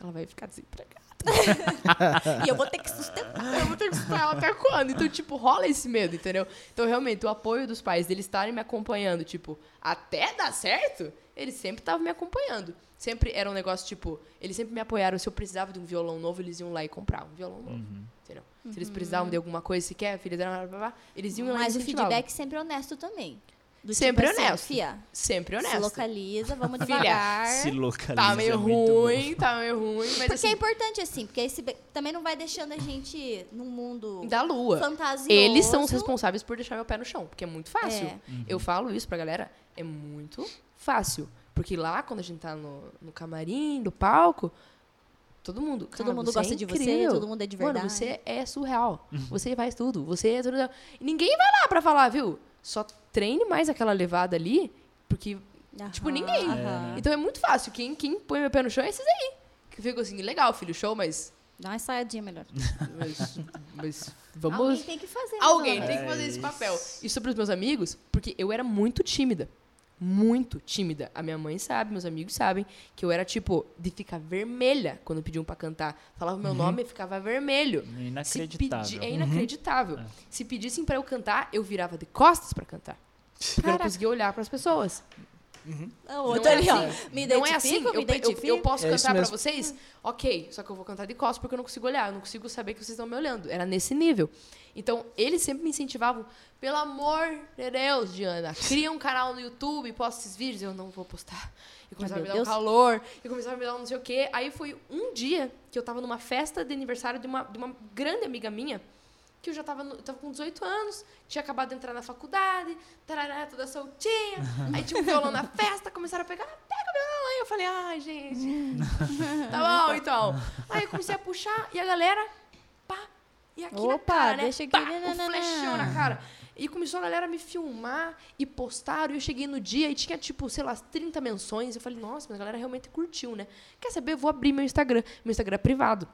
ela vai ficar desempregada. (laughs) e eu vou ter que sustentar. Eu vou ter que escutar ela até quando? Então, tipo, rola esse medo, entendeu? Então, realmente, o apoio dos pais, deles estarem me acompanhando, tipo, até dar certo, eles sempre estavam me acompanhando. Sempre era um negócio, tipo, eles sempre me apoiaram. Se eu precisava de um violão novo, eles iam lá e compravam um violão novo. Entendeu? Se eles precisavam de alguma coisa, se quer, filha, blá, blá, blá, eles iam lá e Mas o feedback sempre honesto também. Do Sempre tipo assim, honesto. Fia, Sempre se honesto. localiza, vamos devagar. Se localiza. Tá meio é ruim, (laughs) tá meio ruim, mas Porque é assim, importante, assim, porque esse também não vai deixando a gente num mundo da lua. fantasioso. Eles são os responsáveis por deixar meu pé no chão, porque é muito fácil. É. Eu falo isso pra galera, é muito fácil. Porque lá, quando a gente tá no, no camarim, no palco, todo mundo. Todo cara, mundo você é gosta de você, todo mundo é de Mano, verdade. você é surreal. Você faz tudo. Você é tudo. E ninguém vai lá pra falar, viu? Só treine mais aquela levada ali, porque. Tipo, Aham, ninguém. aham. Então é muito fácil. Quem, quem põe meu pé no chão é esses aí. Que eu fico assim, legal, filho, show, mas. Dá uma ensaiadinha melhor. (laughs) Mas, mas vamos. Alguém tem que fazer. né, Alguém dona? tem que fazer esse É papel. isso. E sobre os meus amigos, porque eu era muito tímida. Muito tímida. A minha mãe sabe, meus amigos sabem, que eu era tipo de ficar vermelha quando pediam pra cantar. Falava meu nome e ficava vermelho. Se Inacreditável. pedi- É inacreditável. É. Se pedissem pra eu cantar, eu virava de costas pra cantar. Porque eu não conseguia olhar pras pessoas. Não, Não outro é ali, ó. assim. Me Não é assim. me Eu, eu, identifico. eu posso É cantar pra mesmo. vocês? Ok, só que eu vou cantar de costas porque eu não consigo olhar. Eu não consigo saber que vocês estão me olhando. Era nesse nível. Então, eles sempre me incentivavam. Pelo amor de Deus, Diana, cria um canal no YouTube, posta esses vídeos. Eu não vou postar. E começava a me dar um Deus. calor. E começava a me dar um não sei o quê. Aí foi um dia que eu tava numa festa de aniversário de uma, de uma grande amiga minha que eu já tava, no, eu tava com 18 anos, tinha acabado de entrar na faculdade, tarará, toda soltinha. Aí tinha um violão na festa, começaram a pegar, pega o violão Aí eu falei, ai, gente. tá bom, então. Aí eu comecei a puxar e a galera, pá, e aqui na Opa, cara, né? deixa aqui, Pá, né, né, né, flechão na cara. E começou a galera me filmar e postaram. E eu cheguei no dia e tinha, tipo, sei lá, 30 menções. Eu falei, nossa, mas a galera realmente curtiu, né? Quer saber? Eu vou abrir meu Instagram. Meu Instagram é privado.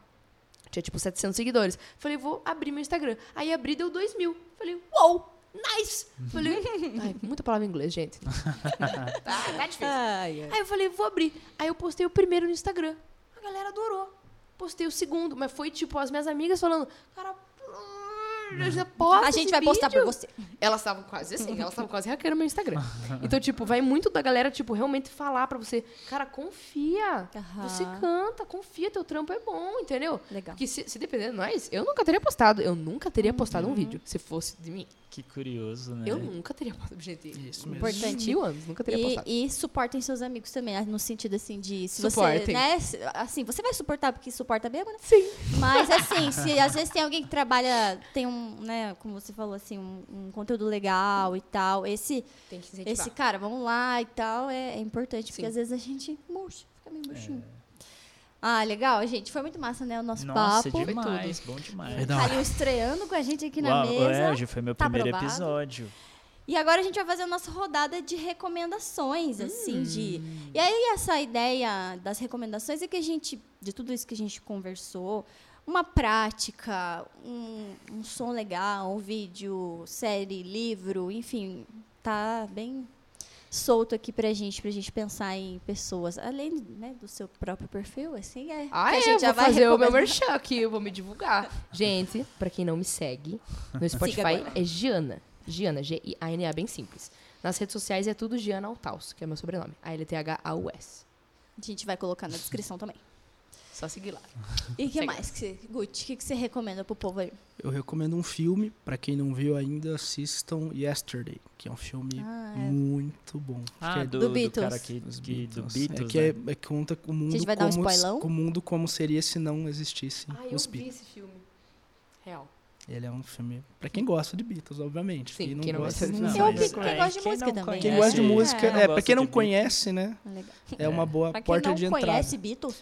Tinha, tipo, 700 seguidores. Falei, vou abrir meu Instagram. Aí abri, deu 2 mil. Falei, uou, nice! Falei, ai, muita palavra em inglês, gente. tá, (laughs) tá difícil. Ai, ai. Aí eu falei, vou abrir. Aí eu postei o primeiro no Instagram. A galera adorou. Postei o segundo, mas foi tipo as minhas amigas falando, cara, eu já posto A gente vai postar por vídeo?" você. Elas estavam quase assim, elas estavam quase hackeando meu Instagram. (laughs) Então, tipo, vai muito da galera, tipo, realmente falar pra você, cara, confia. Você canta, confia, teu trampo é bom, entendeu? Legal. Porque se, se depender de nós, eu nunca teria postado. Eu nunca teria postado Uhum. um vídeo, se fosse de mim. Que curioso, né? Eu nunca teria postado, gente. Isso mesmo. Importante. Mil anos, nunca teria E, postado. e suportem seus amigos também, né? no sentido assim de se você, Suportem. né, se- assim, você vai suportar porque suporta mesmo, né? Sim. Mas assim, (laughs) se às vezes tem alguém que trabalha, tem um, né, como você falou assim, um, um conteúdo legal e tal, esse Tem que incentivar. esse cara, vamos lá e tal, é, é importante, porque Sim. às vezes a gente murcha, fica meio murchinho. Ah, legal, gente, foi muito massa, né, o nosso Nossa, papo. demais, bom demais. Calil estreando com a gente aqui na Uau, mesa. é, hoje foi meu Tá primeiro aprovado? episódio. E agora a gente vai fazer a nossa rodada de recomendações, assim, de... Hum. E aí essa ideia das recomendações é que a gente, de tudo isso que a gente conversou, uma prática, um, um som legal, um vídeo, série, livro, enfim, tá bem solto aqui pra gente, pra gente pensar em pessoas, além né, do seu próprio perfil, assim, é. Ah, que a é, gente eu já vou vai fazer o meu merchan aqui, eu vou me divulgar. Gente, pra quem não me segue, no Spotify é Giana. Giana, G-I-A-N-A, bem simples. Nas redes sociais é tudo Giana Altaus, que é meu sobrenome. A-L-T-H-A-U-S. A gente vai colocar na descrição também. Só seguir lá. E o que Segue. mais, que você, Gucci, o que, que você recomenda pro povo aí? Eu recomendo um filme, pra quem não viu ainda, assistam Yesterday, que é um filme Ah, é. muito bom. Ah, Que é do, Do do Beatles. cara que, Os que- do Beatles. É que é, né? é conta o mundo gente vai dar um como, spoilão? o mundo como seria se não existisse Ah, eu os vi Beatles. esse filme. Real. Ele é um filme pra quem gosta de Beatles, obviamente. Sim, quem não quem não gosta, gosta- não mas, quem é, gosta de quem música não também, Quem gosta de música, É. é, pra gosta quem não conhece, né? É uma boa Pra quem porta não de entrada. conhece Beatles,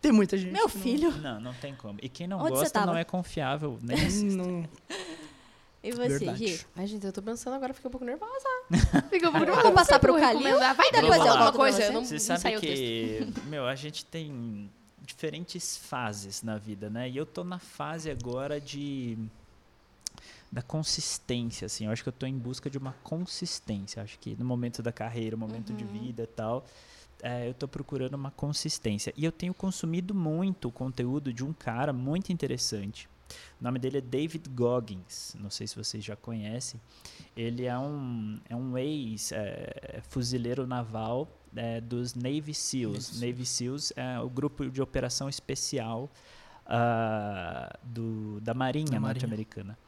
Tem muita gente. meu que não- filho. Não, não tem como. E quem não Onde gosta não é confiável. Nem. (laughs) Não, E você, Verdade. Gi? Ai, gente, eu tô pensando agora, fiquei um pouco nervosa. (laughs) Fiquei um pouco nervosa. Vamos passar Não pro Calil? Vai Depois depois eu alguma coisa. você. Eu não Você não sabe saiu o texto. que, meu, a gente tem diferentes fases na vida, né? E eu tô na fase agora de da consistência, assim. Eu acho que eu tô em busca de uma consistência. Acho que no momento da carreira, momento de vida e tal, é, eu tô procurando uma consistência. E eu tenho consumido muito o conteúdo de um cara muito interessante. O nome dele é David Goggins. Não sei se vocês já conhecem. Ele é um, é um ex-fuzileiro naval é, dos Navy SEALs. Isso. Navy SEALs é o grupo de operação especial ah, do, da Marinha Da Marinha. norte-americana.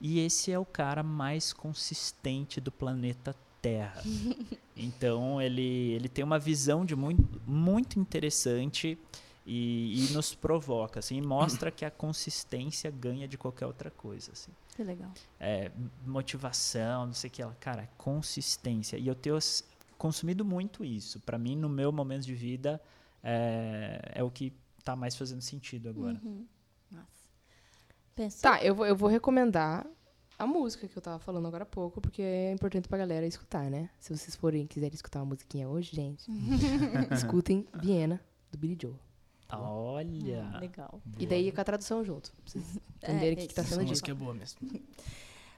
E esse é o cara mais consistente do planeta Terra. (laughs) então ele, ele tem uma visão de muito, muito interessante e, e nos provoca, assim, e mostra que a consistência ganha de qualquer outra coisa, assim. Que legal. É, motivação, não sei o que ela, cara, consistência. E eu tenho consumido muito isso. Pra mim, no meu momento de vida, é, é o que tá mais fazendo sentido agora. Uhum. Nossa. Pensou? Tá, eu vou, eu vou recomendar a música que eu tava falando agora há pouco, porque é importante pra galera escutar, né? Se vocês forem quiserem escutar uma musiquinha hoje, gente, (laughs) escutem Viena, do Billy Joel. Olha! Ah, legal. E daí com a tradução junto, pra vocês (laughs) entenderem o que, que tá sendo essa dito. música é boa mesmo. (laughs)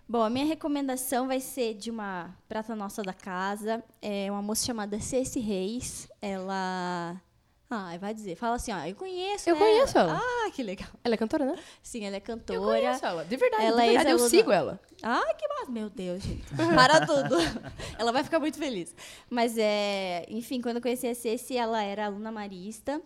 Bom, a minha recomendação vai ser de uma prata nossa da casa. É uma moça chamada Ceci Reis. Ela. Ah, vai dizer. Fala assim, ó, eu conheço Eu ela. conheço ela. Ah, que legal. Ela é cantora, né? Sim, ela é Eu cantora. conheço ela. De verdade, Ela é de verdade, eu ex-aluna- sigo ela. Ah, que massa. Meu Deus, gente. Para tudo. (laughs) ela vai ficar muito feliz. Mas, é, enfim, quando eu conheci a Ceci, ela era aluna marista.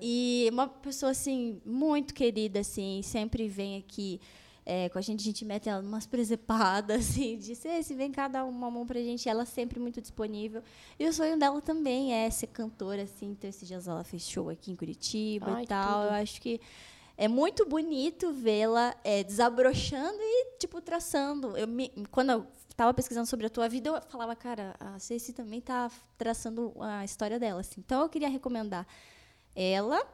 E uma pessoa, assim, muito querida, assim, sempre vem aqui é, com a gente, a gente mete ela umas presepadas, (laughs) assim, de Ceci, vem cá dar uma mão pra gente. Ela sempre muito disponível. E o sonho dela também é ser cantora, assim. Então, esses dias ela fez show aqui em Curitiba Ai, e tal. tudo. Eu acho que É muito bonito vê-la é, desabrochando e, tipo, traçando. Eu me, quando eu estava pesquisando sobre a tua vida, eu falava, cara, a Ceci também está traçando a história dela. Assim. Então, eu queria recomendar ela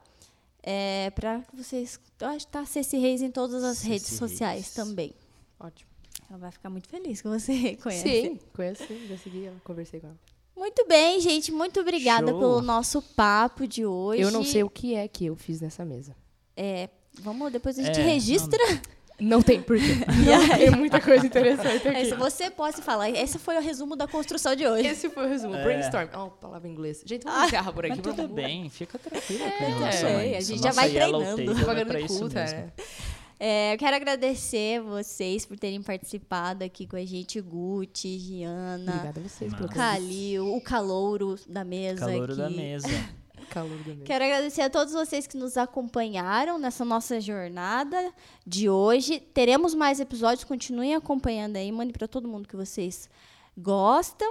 é, para vocês. Eu acho que tá Ceci Reis em todas as Ceci redes Reis. sociais também. Ótimo. Ela vai ficar muito feliz que você (laughs) conhece. Sim, conheço, sim, já segui ela, conversei com ela. Muito bem, gente. Muito obrigada Show. pelo nosso papo de hoje. Eu não sei o que é que eu fiz nessa mesa. É, vamos, depois a gente É, registra. Não (laughs) tem porquê. (laughs) Não tem muita coisa interessante (laughs) É, aqui. você pode falar. Esse foi o resumo da construção de hoje. Esse foi o resumo. É. Brainstorm. Oh, palavra em inglês. Gente, vamos encerrar por aqui. Mas tudo vamos- bem, fica tranquilo com tudo nossa bem, mãe. a Essa gente já nossa vai Yellow treinando. Table é culta, né? É, eu quero agradecer vocês por terem participado aqui com a gente, Guti, Giana, Obrigada a vocês. Calil, o calouro da mesa Calor aqui. da mesa. (laughs) calor. Quero agradecer a todos vocês que nos acompanharam nessa nossa jornada de hoje. Teremos mais episódios, continuem acompanhando aí, mande para todo mundo que vocês gostam.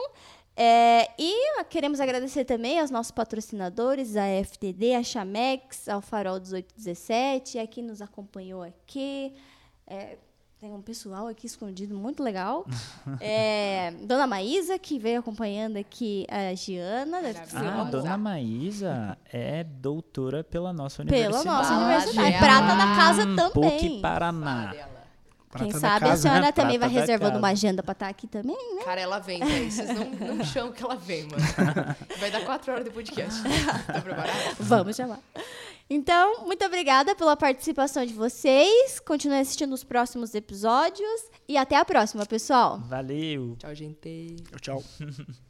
É, e queremos agradecer também aos nossos patrocinadores, a FTD, a Chamex, ao Farol 1817, a quem nos acompanhou aqui. É, tem um pessoal aqui escondido muito legal. (laughs) É, Dona Maísa, que veio acompanhando aqui a Giana. Ah, Dona Maísa é doutora pela nossa pela universidade. nossa Ah, universidade. já. Prata da casa PUC também. Paraná. Quem Prata da sabe a casa, senhora né? também vai Prata da reservando casa. uma agenda pra estar aqui também, né? Cara, ela vem, velho. Vocês não, não (laughs) chamam que ela vem, mano. Vai dar quatro horas de podcast. (laughs) Tá preparada? Vamos chamar. Então, muito obrigada pela participação de vocês. Continue assistindo os próximos episódios. E até a próxima, pessoal. Valeu. Tchau, gente. Tchau. (laughs)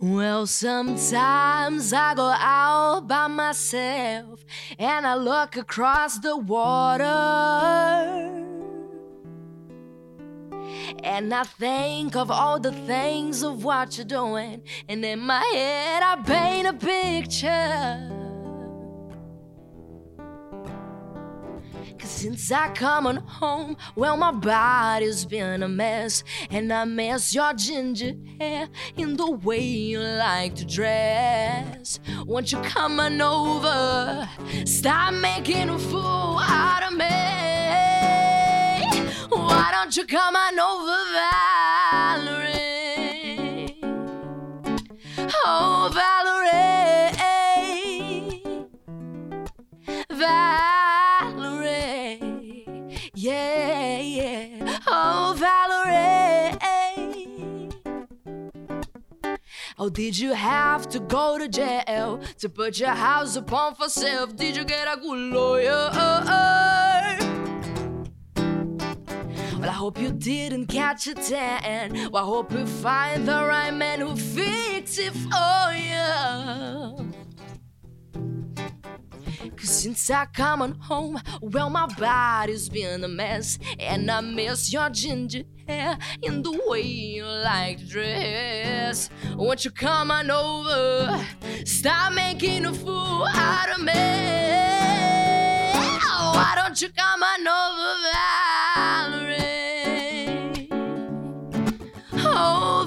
Well, sometimes I go out by myself and I look across the water. And I think of all the things of what you're doing. And in my head, I paint a picture. Since I come on home, well, my body's been a mess. And I miss your ginger hair in the way you like to dress. Won't you come on over? Stop making a fool out of me. Why don't you come on over, Valerie? Oh, Valerie. Valerie. Yeah, mm. yeah. Oh, Valerie. Oh, did you have to go to jail to put your house upon for sale? Did you get a good lawyer? Well, I hope you didn't catch a tan. Well, I hope you find the right man who fix it for you. Cause since I come on home, well, my body's been a mess. And I miss your ginger hair in the way you like to dress. Won't you come on over? Stop making a fool out of me. Oh, why don't you come on over, Valerie? Oh,